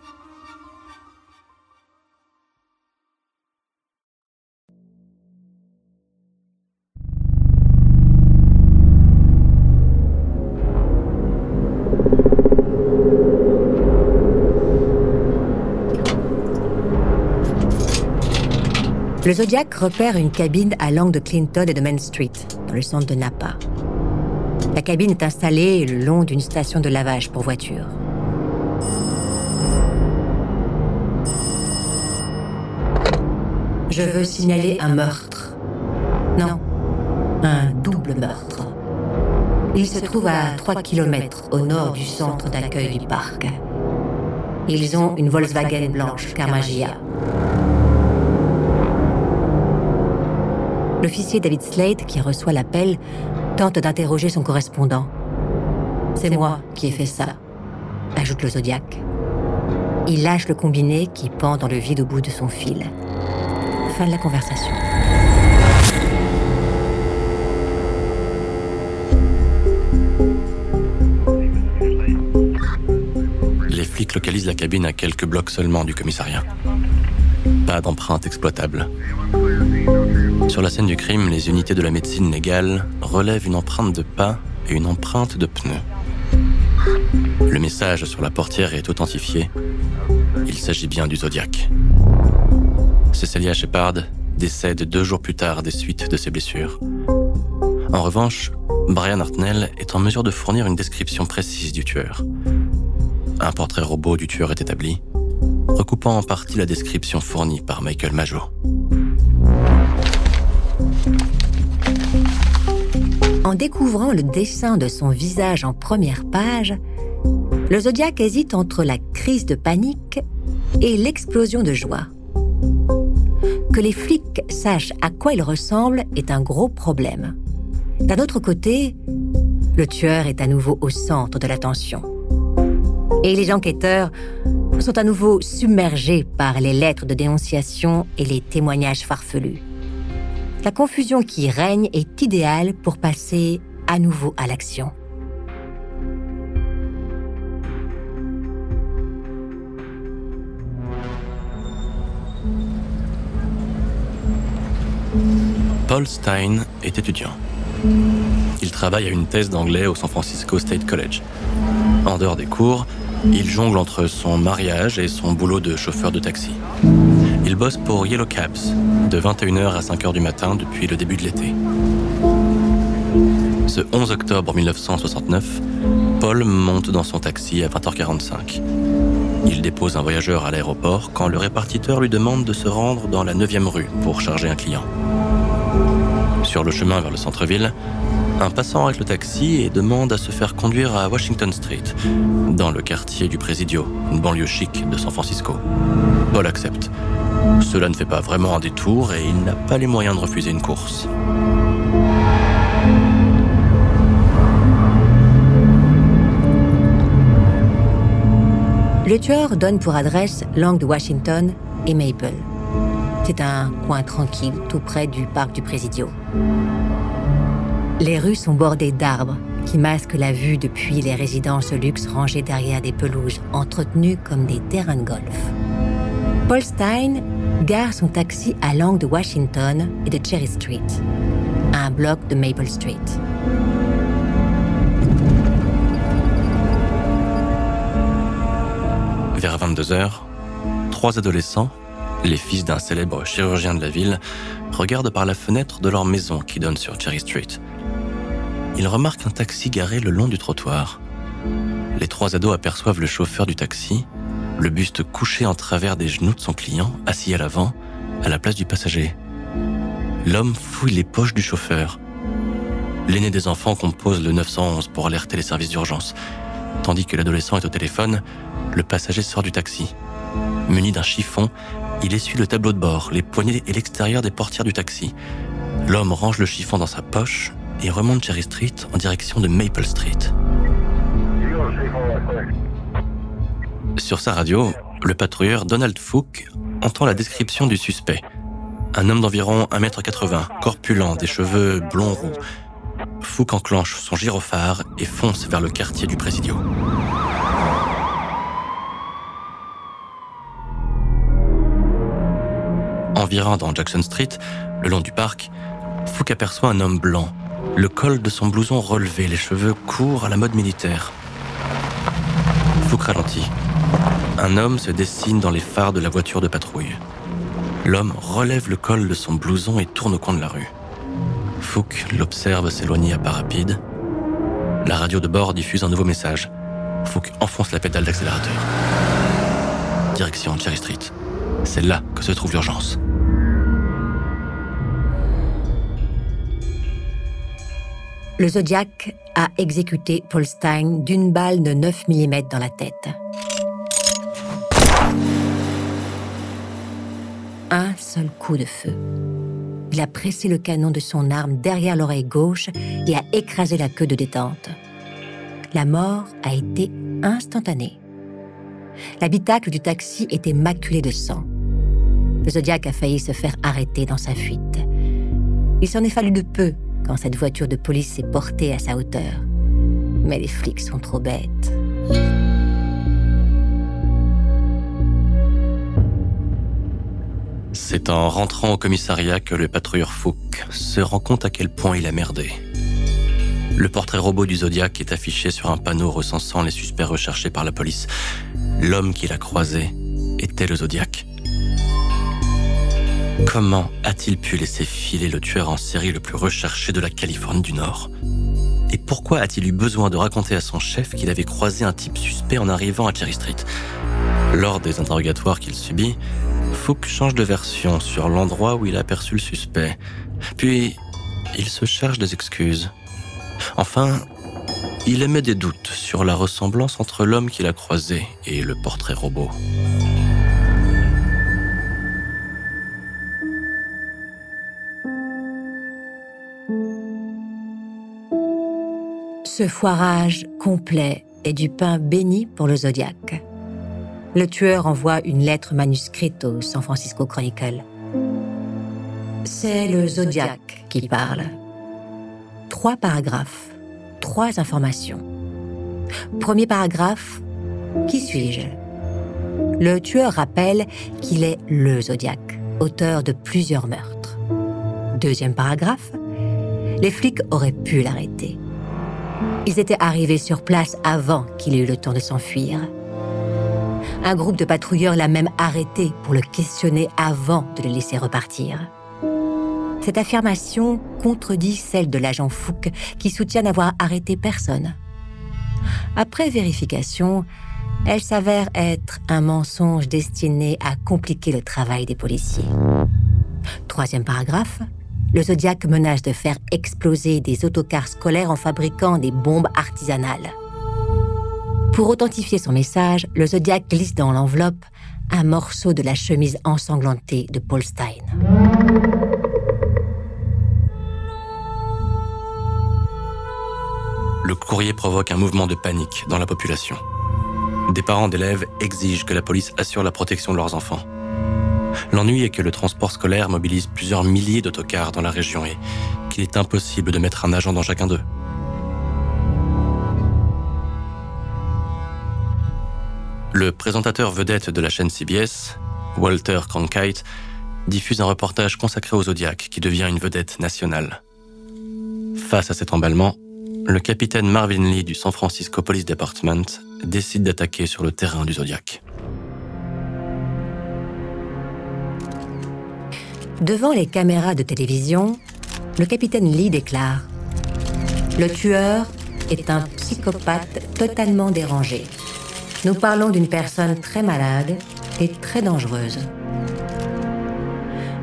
Le Zodiac repère une cabine à l'angle de Clinton et de Main Street, dans le centre de Napa. La cabine est installée le long d'une station de lavage pour voitures. Je veux signaler un meurtre. Non, un double meurtre. Il se trouve à 3 km au nord du centre d'accueil du parc. Ils ont une Volkswagen blanche Carmagia. L'officier David Slade, qui reçoit l'appel, tente d'interroger son correspondant. C'est moi qui ai fait ça, ajoute le Zodiac. Il lâche le combiné qui pend dans le vide au bout de son fil. Fin de la conversation. Les flics localisent la cabine à quelques blocs seulement du commissariat. Pas d'empreinte exploitable. Sur la scène du crime, les unités de la médecine légale relèvent une empreinte de pas et une empreinte de pneu. Le message sur la portière est authentifié. Il s'agit bien du Zodiac. Cecilia Shepard décède deux jours plus tard des suites de ses blessures. En revanche, Brian Hartnell est en mesure de fournir une description précise du tueur. Un portrait robot du tueur est établi, recoupant en partie la description fournie par Michael Majo. En découvrant le dessin de son visage en première page, le Zodiac hésite entre la crise de panique et l'explosion de joie. Que les flics sachent à quoi il ressemble est un gros problème. D'un autre côté, le tueur est à nouveau au centre de l'attention. Et les enquêteurs sont à nouveau submergés par les lettres de dénonciation et les témoignages farfelus. La confusion qui règne est idéale pour passer à nouveau à l'action. Paul Stein est étudiant. Il travaille à une thèse d'anglais au San Francisco State College. En dehors des cours, il jongle entre son mariage et son boulot de chauffeur de taxi. Il bosse pour Yellow Cabs de 21h à 5h du matin depuis le début de l'été. Ce 11 octobre 1969, Paul monte dans son taxi à 20h45. Il dépose un voyageur à l'aéroport quand le répartiteur lui demande de se rendre dans la 9e rue pour charger un client. Sur le chemin vers le centre-ville, un passant arrête le taxi et demande à se faire conduire à Washington Street, dans le quartier du Presidio, une banlieue chic de San Francisco. Paul accepte. Cela ne fait pas vraiment un détour et il n'a pas les moyens de refuser une course. Le tueur donne pour adresse l'angle de Washington et Maple. C'est un coin tranquille tout près du parc du Presidio. Les rues sont bordées d'arbres qui masquent la vue depuis les résidences de luxe rangées derrière des pelouses entretenues comme des terrains de golf. Paul gare son taxi à l'angle de Washington et de Cherry Street, un bloc de Maple Street. Vers 22 heures, trois adolescents, les fils d'un célèbre chirurgien de la ville, regardent par la fenêtre de leur maison qui donne sur Cherry Street ils remarquent un taxi garé le long du trottoir. Les trois ados aperçoivent le chauffeur du taxi, le buste couché en travers des genoux de son client, assis à l'avant, à la place du passager. L'homme fouille les poches du chauffeur. L'aîné des enfants compose le 911 pour alerter les services d'urgence. Tandis que l'adolescent est au téléphone, le passager sort du taxi. Muni d'un chiffon, il essuie le tableau de bord, les poignées et l'extérieur des portières du taxi. L'homme range le chiffon dans sa poche et remonte Cherry Street en direction de Maple Street. Sur sa radio, le patrouilleur Donald Fooke entend la description du suspect. Un homme d'environ 1m80, corpulent, des cheveux blonds roux. Fouque enclenche son gyrophare et fonce vers le quartier du Presidio. Environ dans Jackson Street, le long du parc, Fouque aperçoit un homme blanc, le col de son blouson relevé, les cheveux courts à la mode militaire. Fouque ralentit. Un homme se dessine dans les phares de la voiture de patrouille. L'homme relève le col de son blouson et tourne au coin de la rue. Fouque l'observe s'éloigner à pas rapide. La radio de bord diffuse un nouveau message. Fouque enfonce la pédale d'accélérateur. Direction Cherry Street. C'est là que se trouve l'urgence. le Zodiac a exécuté Paul Stein d'une balle de 9 mm dans la tête. Un seul coup de feu. Il a pressé le canon de son arme derrière l'oreille gauche et a écrasé la queue de détente. La mort a été instantanée. L'habitacle du taxi était maculé de sang. Le Zodiac a failli se faire arrêter dans sa fuite. Il s'en est fallu de peu quand cette voiture de police s'est portée à sa hauteur. Mais les flics sont trop bêtes. C'est en rentrant au commissariat que le patrouilleur Fouque se rend compte à quel point il a merdé. Le portrait robot du Zodiac est affiché sur un panneau recensant les suspects recherchés par la police. L'homme qu'il a croisé était le Zodiac. Comment a-t-il pu laisser filer le tueur en série le plus recherché de la Californie du Nord? Et pourquoi a-t-il eu besoin de raconter à son chef qu'il avait croisé un type suspect en arrivant à Cherry Street? Lors des interrogatoires qu'il subit, Fouque change de version sur l'endroit où il a aperçu le suspect. Puis, il se cherche des excuses. Enfin, il émet des doutes sur la ressemblance entre l'homme qu'il a croisé et le portrait robot. Ce foirage complet est du pain béni pour le Zodiac. Le tueur envoie une lettre manuscrite au San Francisco Chronicle. C'est le Zodiac qui parle. Trois paragraphes, trois informations. Premier paragraphe, qui suis-je? Le tueur rappelle qu'il est le Zodiac, auteur de plusieurs meurtres. Deuxième paragraphe, les flics auraient pu l'arrêter. Ils étaient arrivés sur place avant qu'il ait eu le temps de s'enfuir. Un groupe de patrouilleurs l'a même arrêté pour le questionner avant de le laisser repartir. Cette affirmation contredit celle de l'agent Fouque qui soutient n'avoir arrêté personne. Après vérification, elle s'avère être un mensonge destiné à compliquer le travail des policiers. Troisième paragraphe, le Zodiac menace de faire exploser des autocars scolaires en fabriquant des bombes artisanales. Pour authentifier son message, le Zodiac glisse dans l'enveloppe un morceau de la chemise ensanglantée de Paul Stein. Le courrier provoque un mouvement de panique dans la population. Des parents d'élèves exigent que la police assure la protection de leurs enfants. L'ennui est que le transport scolaire mobilise plusieurs milliers d'autocars dans la région et qu'il est impossible de mettre un agent dans chacun d'eux. Le présentateur vedette de la chaîne CBS, Walter Cronkite, diffuse un reportage consacré au Zodiac qui devient une vedette nationale. Face à cet emballement, le capitaine Marvin Lee du San Francisco Police Department décide d'attaquer sur le terrain du Zodiac. Devant les caméras de télévision, le capitaine Lee déclare Le tueur est un psychopathe totalement dérangé. Nous parlons d'une personne très malade et très dangereuse.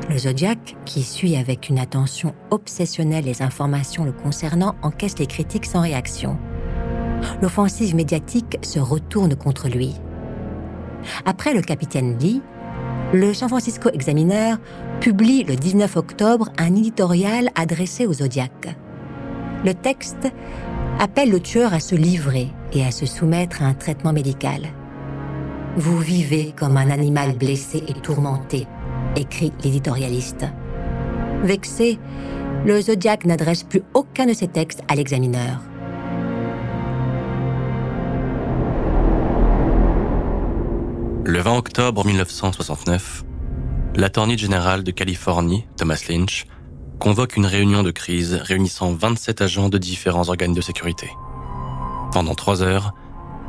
Le Zodiac, qui suit avec une attention obsessionnelle les informations le concernant, encaisse les critiques sans réaction. L'offensive médiatique se retourne contre lui. Après le capitaine Lee, le San Francisco Examiner publie le 19 octobre un éditorial adressé au Zodiac. Le texte appelle le tueur à se livrer et à se soumettre à un traitement médical. Vous vivez comme un animal blessé et tourmenté, écrit l'éditorialiste. Vexé, le Zodiac n'adresse plus aucun de ses textes à l'examineur. Le 20 octobre 1969, l'attorney général de Californie, Thomas Lynch, convoque une réunion de crise réunissant 27 agents de différents organes de sécurité. Pendant trois heures,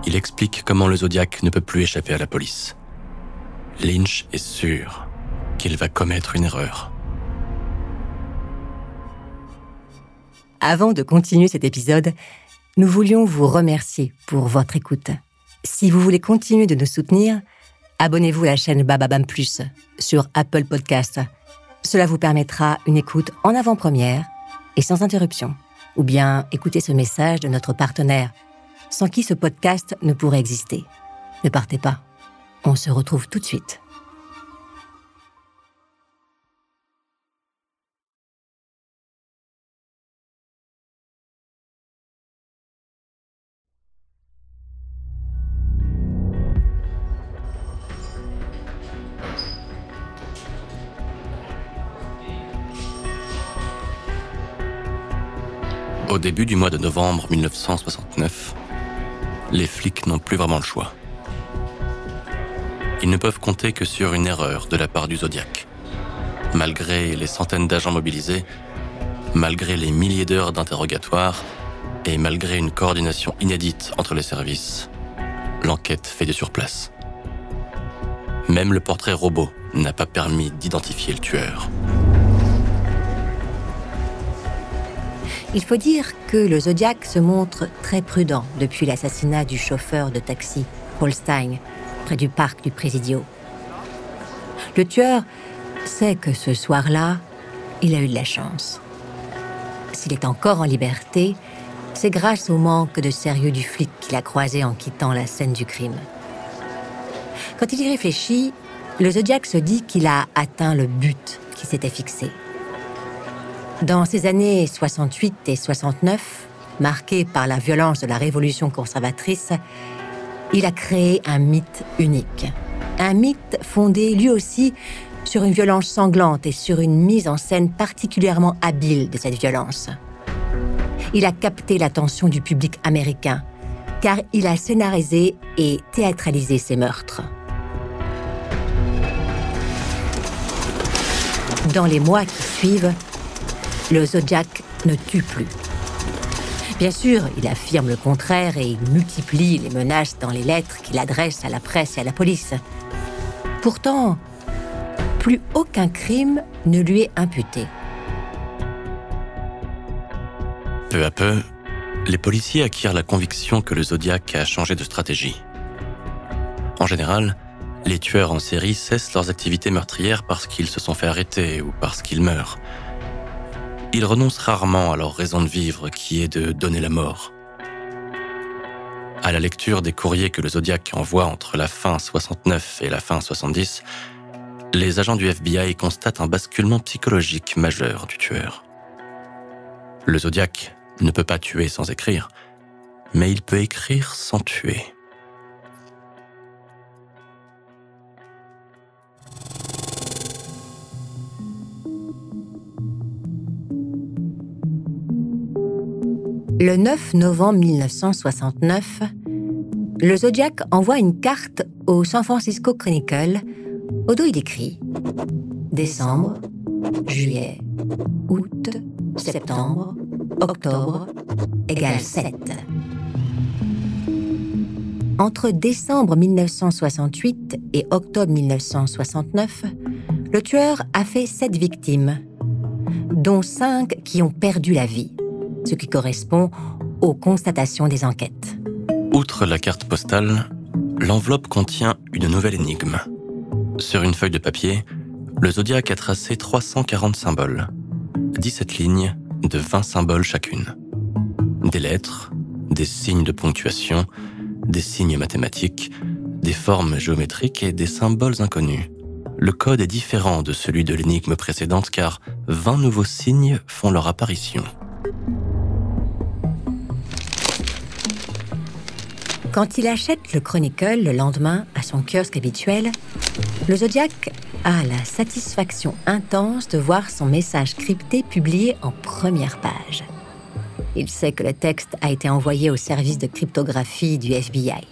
il explique comment le Zodiac ne peut plus échapper à la police. Lynch est sûr qu'il va commettre une erreur. Avant de continuer cet épisode, nous voulions vous remercier pour votre écoute. Si vous voulez continuer de nous soutenir, abonnez-vous à la chaîne Bababam Plus sur Apple Podcast. Cela vous permettra une écoute en avant-première et sans interruption. Ou bien écoutez ce message de notre partenaire, sans qui ce podcast ne pourrait exister. Ne partez pas. On se retrouve tout de suite. Début du mois de novembre 1969, les flics n'ont plus vraiment le choix. Ils ne peuvent compter que sur une erreur de la part du Zodiac. Malgré les centaines d'agents mobilisés, malgré les milliers d'heures d'interrogatoire et malgré une coordination inédite entre les services, l'enquête fait des surplaces. Même le portrait robot n'a pas permis d'identifier le tueur. Il faut dire que le Zodiac se montre très prudent depuis l'assassinat du chauffeur de taxi, Paul Stein, près du parc du Presidio. Le tueur sait que ce soir-là, il a eu de la chance. S'il est encore en liberté, c'est grâce au manque de sérieux du flic qu'il a croisé en quittant la scène du crime. Quand il y réfléchit, le Zodiac se dit qu'il a atteint le but qui s'était fixé. Dans ces années 68 et 69, marquées par la violence de la révolution conservatrice, il a créé un mythe unique. Un mythe fondé lui aussi sur une violence sanglante et sur une mise en scène particulièrement habile de cette violence. Il a capté l'attention du public américain, car il a scénarisé et théâtralisé ses meurtres. Dans les mois qui suivent, le Zodiac ne tue plus. Bien sûr, il affirme le contraire et il multiplie les menaces dans les lettres qu'il adresse à la presse et à la police. Pourtant, plus aucun crime ne lui est imputé. Peu à peu, les policiers acquièrent la conviction que le Zodiac a changé de stratégie. En général, les tueurs en série cessent leurs activités meurtrières parce qu'ils se sont fait arrêter ou parce qu'ils meurent. Ils renoncent rarement à leur raison de vivre qui est de donner la mort. À la lecture des courriers que le Zodiac envoie entre la fin 69 et la fin 70, les agents du FBI constatent un basculement psychologique majeur du tueur. Le Zodiac ne peut pas tuer sans écrire, mais il peut écrire sans tuer. Le 9 novembre 1969, le Zodiac envoie une carte au San Francisco Chronicle. Au dos, il écrit Décembre, juillet, août, septembre, octobre égale 7. Entre décembre 1968 et octobre 1969, le tueur a fait sept victimes, dont cinq qui ont perdu la vie ce qui correspond aux constatations des enquêtes. Outre la carte postale, l'enveloppe contient une nouvelle énigme. Sur une feuille de papier, le zodiaque a tracé 340 symboles, 17 lignes de 20 symboles chacune. Des lettres, des signes de ponctuation, des signes mathématiques, des formes géométriques et des symboles inconnus. Le code est différent de celui de l'énigme précédente car 20 nouveaux signes font leur apparition. Quand il achète le Chronicle le lendemain à son kiosque habituel, le Zodiac a la satisfaction intense de voir son message crypté publié en première page. Il sait que le texte a été envoyé au service de cryptographie du FBI.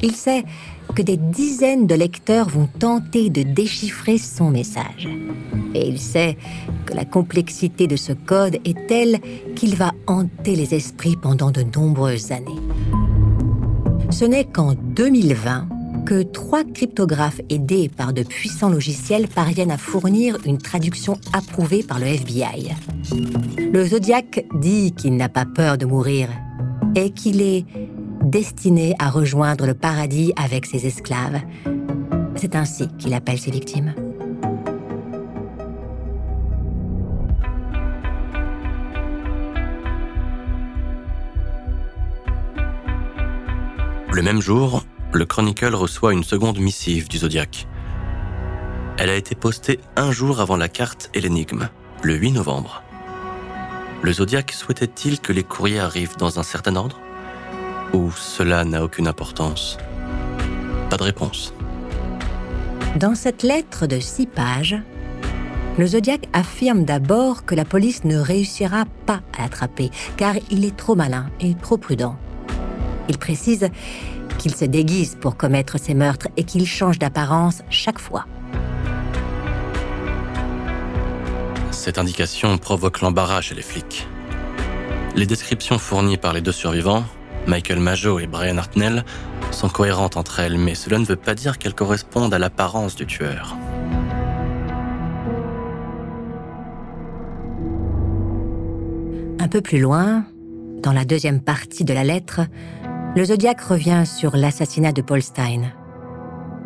Il sait que des dizaines de lecteurs vont tenter de déchiffrer son message. Et il sait que la complexité de ce code est telle qu'il va hanter les esprits pendant de nombreuses années. Ce n'est qu'en 2020 que trois cryptographes aidés par de puissants logiciels parviennent à fournir une traduction approuvée par le FBI. Le Zodiac dit qu'il n'a pas peur de mourir et qu'il est destiné à rejoindre le paradis avec ses esclaves. C'est ainsi qu'il appelle ses victimes. Le même jour, le Chronicle reçoit une seconde missive du Zodiac. Elle a été postée un jour avant la carte et l'énigme, le 8 novembre. Le Zodiac souhaitait-il que les courriers arrivent dans un certain ordre? Ou cela n'a aucune importance? Pas de réponse. Dans cette lettre de six pages, le Zodiac affirme d'abord que la police ne réussira pas à l'attraper, car il est trop malin et trop prudent. Il précise qu'il se déguise pour commettre ses meurtres et qu'il change d'apparence chaque fois. Cette indication provoque l'embarras chez les flics. Les descriptions fournies par les deux survivants, Michael Majo et Brian Hartnell, sont cohérentes entre elles, mais cela ne veut pas dire qu'elles correspondent à l'apparence du tueur. Un peu plus loin, dans la deuxième partie de la lettre, le Zodiac revient sur l'assassinat de Paul Stein.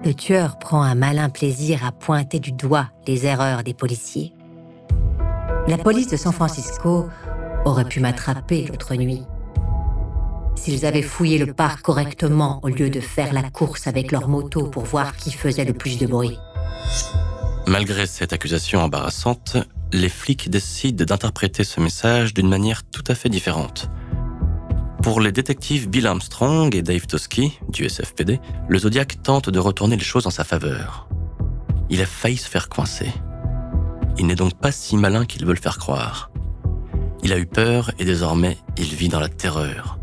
Le tueur prend un malin plaisir à pointer du doigt les erreurs des policiers. La police de San Francisco aurait pu m'attraper l'autre nuit. S'ils avaient fouillé le parc correctement au lieu de faire la course avec leur moto pour voir qui faisait le plus de bruit. Malgré cette accusation embarrassante, les flics décident d'interpréter ce message d'une manière tout à fait différente. Pour les détectives Bill Armstrong et Dave Tosky, du SFPD, le Zodiac tente de retourner les choses en sa faveur. Il a failli se faire coincer. Il n'est donc pas si malin qu'il veut le faire croire. Il a eu peur et désormais il vit dans la terreur.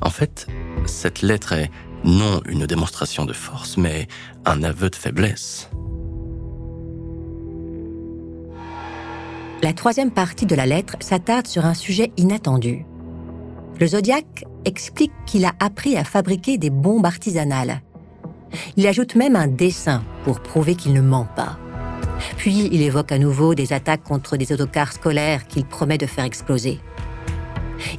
En fait, cette lettre est non une démonstration de force, mais un aveu de faiblesse. La troisième partie de la lettre s'attarde sur un sujet inattendu. Le Zodiac explique qu'il a appris à fabriquer des bombes artisanales. Il ajoute même un dessin pour prouver qu'il ne ment pas. Puis il évoque à nouveau des attaques contre des autocars scolaires qu'il promet de faire exploser.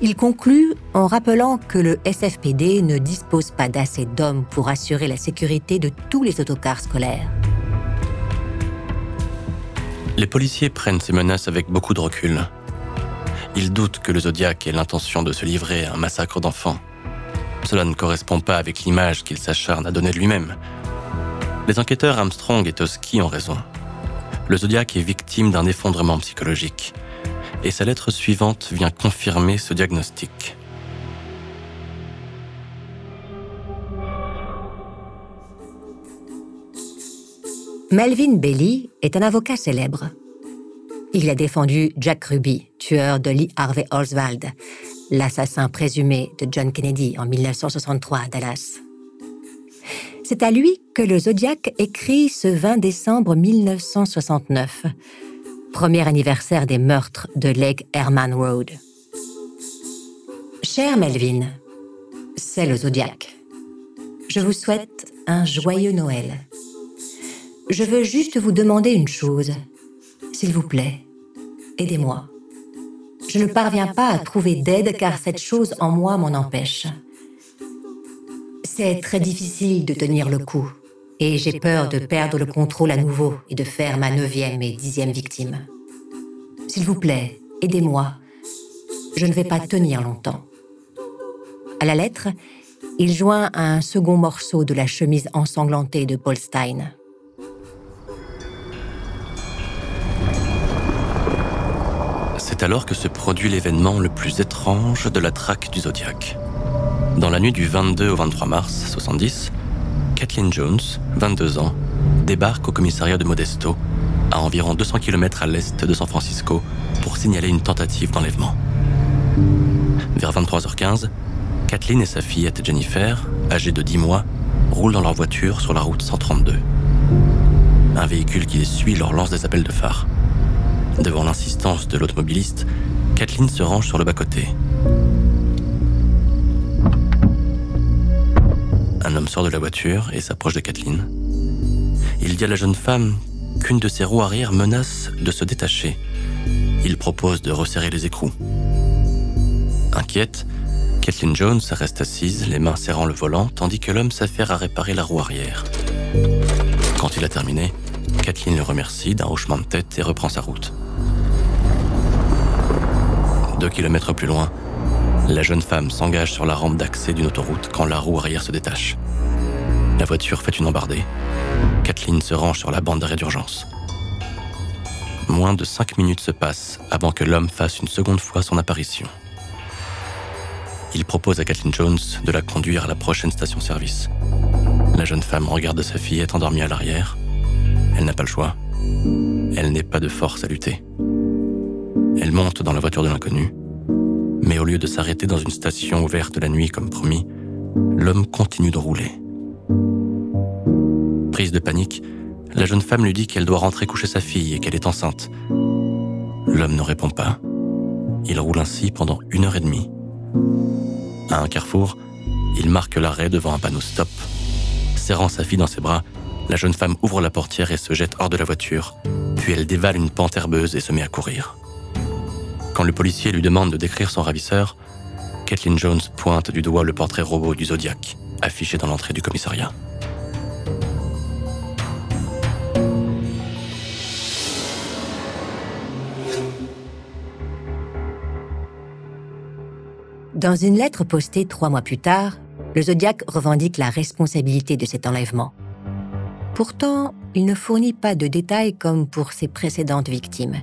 Il conclut en rappelant que le SFPD ne dispose pas d'assez d'hommes pour assurer la sécurité de tous les autocars scolaires. Les policiers prennent ces menaces avec beaucoup de recul. Ils doutent que le Zodiac ait l'intention de se livrer à un massacre d'enfants. Cela ne correspond pas avec l'image qu'il s'acharne à donner lui-même. Les enquêteurs Armstrong et Toski ont raison. Le Zodiac est victime d'un effondrement psychologique et sa lettre suivante vient confirmer ce diagnostic. Melvin Bailey est un avocat célèbre. Il a défendu Jack Ruby, tueur de Lee Harvey Oswald, l'assassin présumé de John Kennedy en 1963 à Dallas. C'est à lui que le Zodiac écrit ce 20 décembre 1969, premier anniversaire des meurtres de Lake Herman Road. Cher Melvin, c'est le Zodiac. Je vous souhaite un joyeux Noël. Je veux juste vous demander une chose. S'il vous plaît, aidez-moi. Je ne parviens pas à trouver d'aide car cette chose en moi m'en empêche. C'est très difficile de tenir le coup et j'ai peur de perdre le contrôle à nouveau et de faire ma neuvième et dixième victime. S'il vous plaît, aidez-moi. Je ne vais pas tenir longtemps. À la lettre, il joint un second morceau de la chemise ensanglantée de Paul Stein. C'est alors que se produit l'événement le plus étrange de la traque du Zodiac. Dans la nuit du 22 au 23 mars 70, Kathleen Jones, 22 ans, débarque au commissariat de Modesto, à environ 200 km à l'est de San Francisco, pour signaler une tentative d'enlèvement. Vers 23h15, Kathleen et sa fillette Jennifer, âgée de 10 mois, roulent dans leur voiture sur la route 132. Un véhicule qui les suit leur lance des appels de phare. Devant l'insistance de l'automobiliste, Kathleen se range sur le bas-côté. Un homme sort de la voiture et s'approche de Kathleen. Il dit à la jeune femme qu'une de ses roues arrière menace de se détacher. Il propose de resserrer les écrous. Inquiète, Kathleen Jones reste assise, les mains serrant le volant, tandis que l'homme s'affaire à réparer la roue arrière. Quand il a terminé, Kathleen le remercie d'un hochement de tête et reprend sa route. Deux kilomètres plus loin, la jeune femme s'engage sur la rampe d'accès d'une autoroute quand la roue arrière se détache. La voiture fait une embardée. Kathleen se range sur la bande d'arrêt d'urgence. Moins de cinq minutes se passent avant que l'homme fasse une seconde fois son apparition. Il propose à Kathleen Jones de la conduire à la prochaine station-service. La jeune femme regarde sa fillette endormie à l'arrière. Elle n'a pas le choix. Elle n'est pas de force à lutter. Elle monte dans la voiture de l'inconnu mais au lieu de s'arrêter dans une station ouverte la nuit comme promis, l'homme continue de rouler. Prise de panique, la jeune femme lui dit qu'elle doit rentrer coucher sa fille et qu'elle est enceinte. L'homme ne répond pas. Il roule ainsi pendant une heure et demie. À un carrefour, il marque l'arrêt devant un panneau stop. Serrant sa fille dans ses bras, la jeune femme ouvre la portière et se jette hors de la voiture, puis elle dévale une pente herbeuse et se met à courir. Quand le policier lui demande de décrire son ravisseur, Kathleen Jones pointe du doigt le portrait robot du Zodiac, affiché dans l'entrée du commissariat. Dans une lettre postée trois mois plus tard, le Zodiac revendique la responsabilité de cet enlèvement. Pourtant, il ne fournit pas de détails comme pour ses précédentes victimes,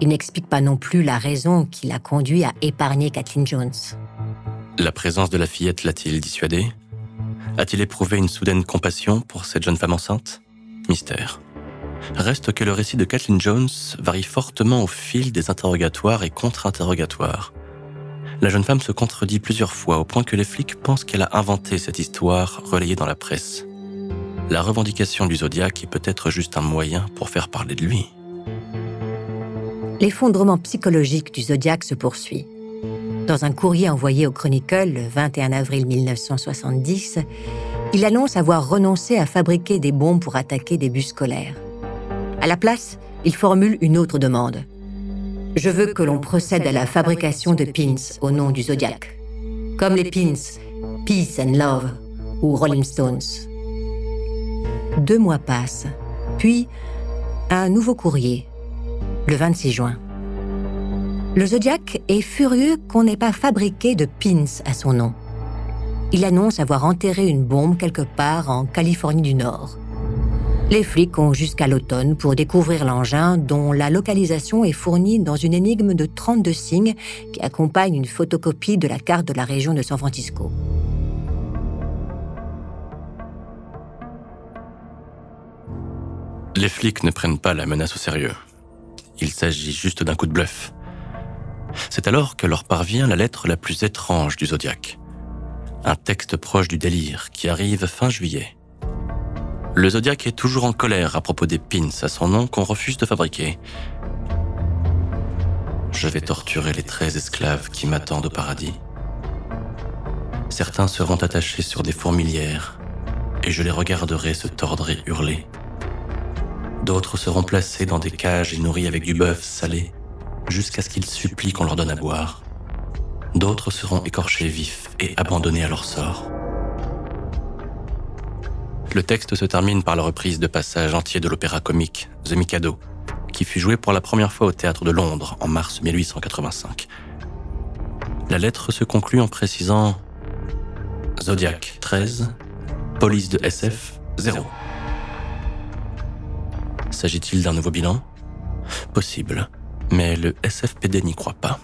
il n'explique pas non plus la raison qui l'a conduit à épargner Kathleen Jones. La présence de la fillette l'a-t-il dissuadé A-t-il éprouvé une soudaine compassion pour cette jeune femme enceinte? Mystère. Reste que le récit de Kathleen Jones varie fortement au fil des interrogatoires et contre-interrogatoires. La jeune femme se contredit plusieurs fois au point que les flics pensent qu'elle a inventé cette histoire relayée dans la presse. La revendication du Zodiac est peut-être juste un moyen pour faire parler de lui. L'effondrement psychologique du Zodiac se poursuit. Dans un courrier envoyé au Chronicle le 21 avril 1970, il annonce avoir renoncé à fabriquer des bombes pour attaquer des bus scolaires. À la place, il formule une autre demande. Je veux que l'on procède à la fabrication de pins au nom du Zodiac, comme les pins Peace and Love ou Rolling Stones. Deux mois passent, puis un nouveau courrier, le 26 juin. Le Zodiac est furieux qu'on n'ait pas fabriqué de pins à son nom. Il annonce avoir enterré une bombe quelque part en Californie du Nord. Les flics ont jusqu'à l'automne pour découvrir l'engin dont la localisation est fournie dans une énigme de 32 signes qui accompagne une photocopie de la carte de la région de San Francisco. Les flics ne prennent pas la menace au sérieux. Il s'agit juste d'un coup de bluff. C'est alors que leur parvient la lettre la plus étrange du Zodiac. Un texte proche du délire qui arrive fin juillet. Le Zodiac est toujours en colère à propos des pins à son nom qu'on refuse de fabriquer. Je vais torturer les treize esclaves qui m'attendent au paradis. Certains seront attachés sur des fourmilières et je les regarderai se tordre et hurler. D'autres seront placés dans des cages et nourris avec du bœuf salé jusqu'à ce qu'ils supplient qu'on leur donne à boire. D'autres seront écorchés vifs et abandonnés à leur sort. Le texte se termine par la reprise de passages entiers de l'opéra comique The Mikado, qui fut joué pour la première fois au théâtre de Londres en mars 1885. La lettre se conclut en précisant Zodiac 13, police de SF 0. S'agit-il d'un nouveau bilan? Possible mais le SFPD n'y croit pas.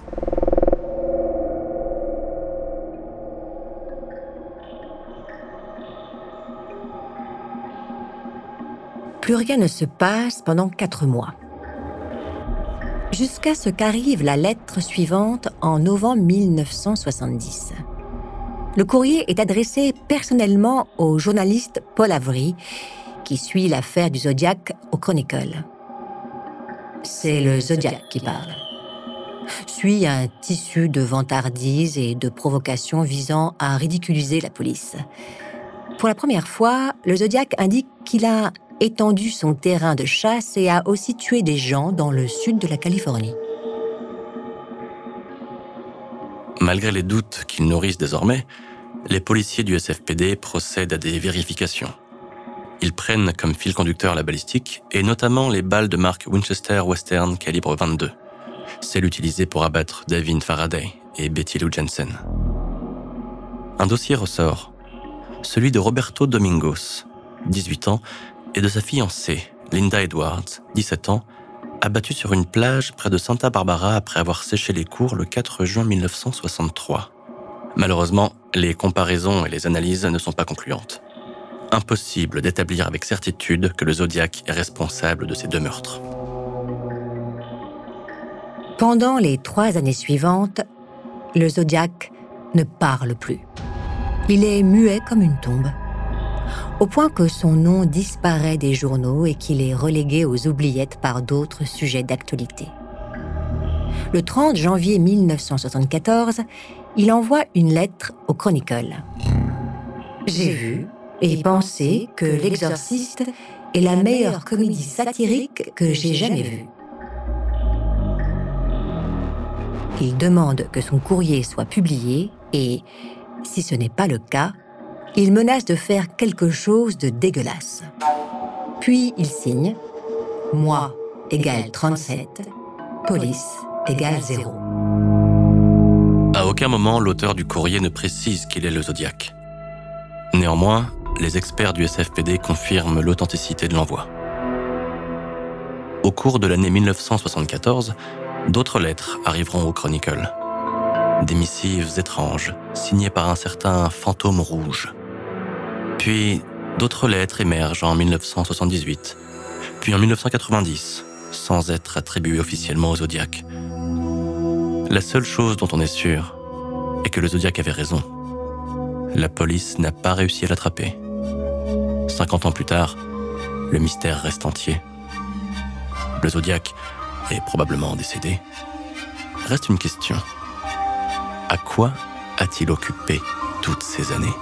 Plus rien ne se passe pendant quatre mois. Jusqu'à ce qu'arrive la lettre suivante en novembre 1970. Le courrier est adressé personnellement au journaliste Paul Avery, qui suit l'affaire du Zodiac au Chronicle c'est le Zodiac qui parle. Suit un tissu de vantardises et de provocations visant à ridiculiser la police. Pour la première fois, le Zodiac indique qu'il a étendu son terrain de chasse et a aussi tué des gens dans le sud de la Californie. Malgré les doutes qu'ils nourrissent désormais, les policiers du SFPD procèdent à des vérifications. Ils prennent comme fil conducteur la balistique et notamment les balles de marque Winchester Western calibre 22, celles utilisées pour abattre Davin Faraday et Betty Lou Jensen. Un dossier ressort, celui de Roberto Domingos, 18 ans, et de sa fiancée, Linda Edwards, 17 ans, abattue sur une plage près de Santa Barbara après avoir séché les cours le 4 juin 1963. Malheureusement, les comparaisons et les analyses ne sont pas concluantes impossible d'établir avec certitude que le Zodiac est responsable de ces deux meurtres. Pendant les trois années suivantes, le Zodiac ne parle plus. Il est muet comme une tombe, au point que son nom disparaît des journaux et qu'il est relégué aux oubliettes par d'autres sujets d'actualité. Le 30 janvier 1974, il envoie une lettre au Chronicle. J'ai vu, et penser que L'Exorciste est la meilleure comédie satirique que j'ai jamais vue. Il demande que son courrier soit publié et, si ce n'est pas le cas, il menace de faire quelque chose de dégueulasse. Puis il signe Moi égale 37, police égale 0. À aucun moment, l'auteur du courrier ne précise qu'il est le Zodiac. Néanmoins, les experts du SFPD confirment l'authenticité de l'envoi. Au cours de l'année 1974, d'autres lettres arriveront au Chronicle. Des missives étranges, signées par un certain fantôme rouge. Puis, d'autres lettres émergent en 1978, puis en 1990, sans être attribuées officiellement au Zodiac. La seule chose dont on est sûr est que le Zodiac avait raison. La police n'a pas réussi à l'attraper. 50 ans plus tard, le mystère reste entier. Le Zodiac est probablement décédé, reste une question. À quoi a-t-il occupé toutes ces années?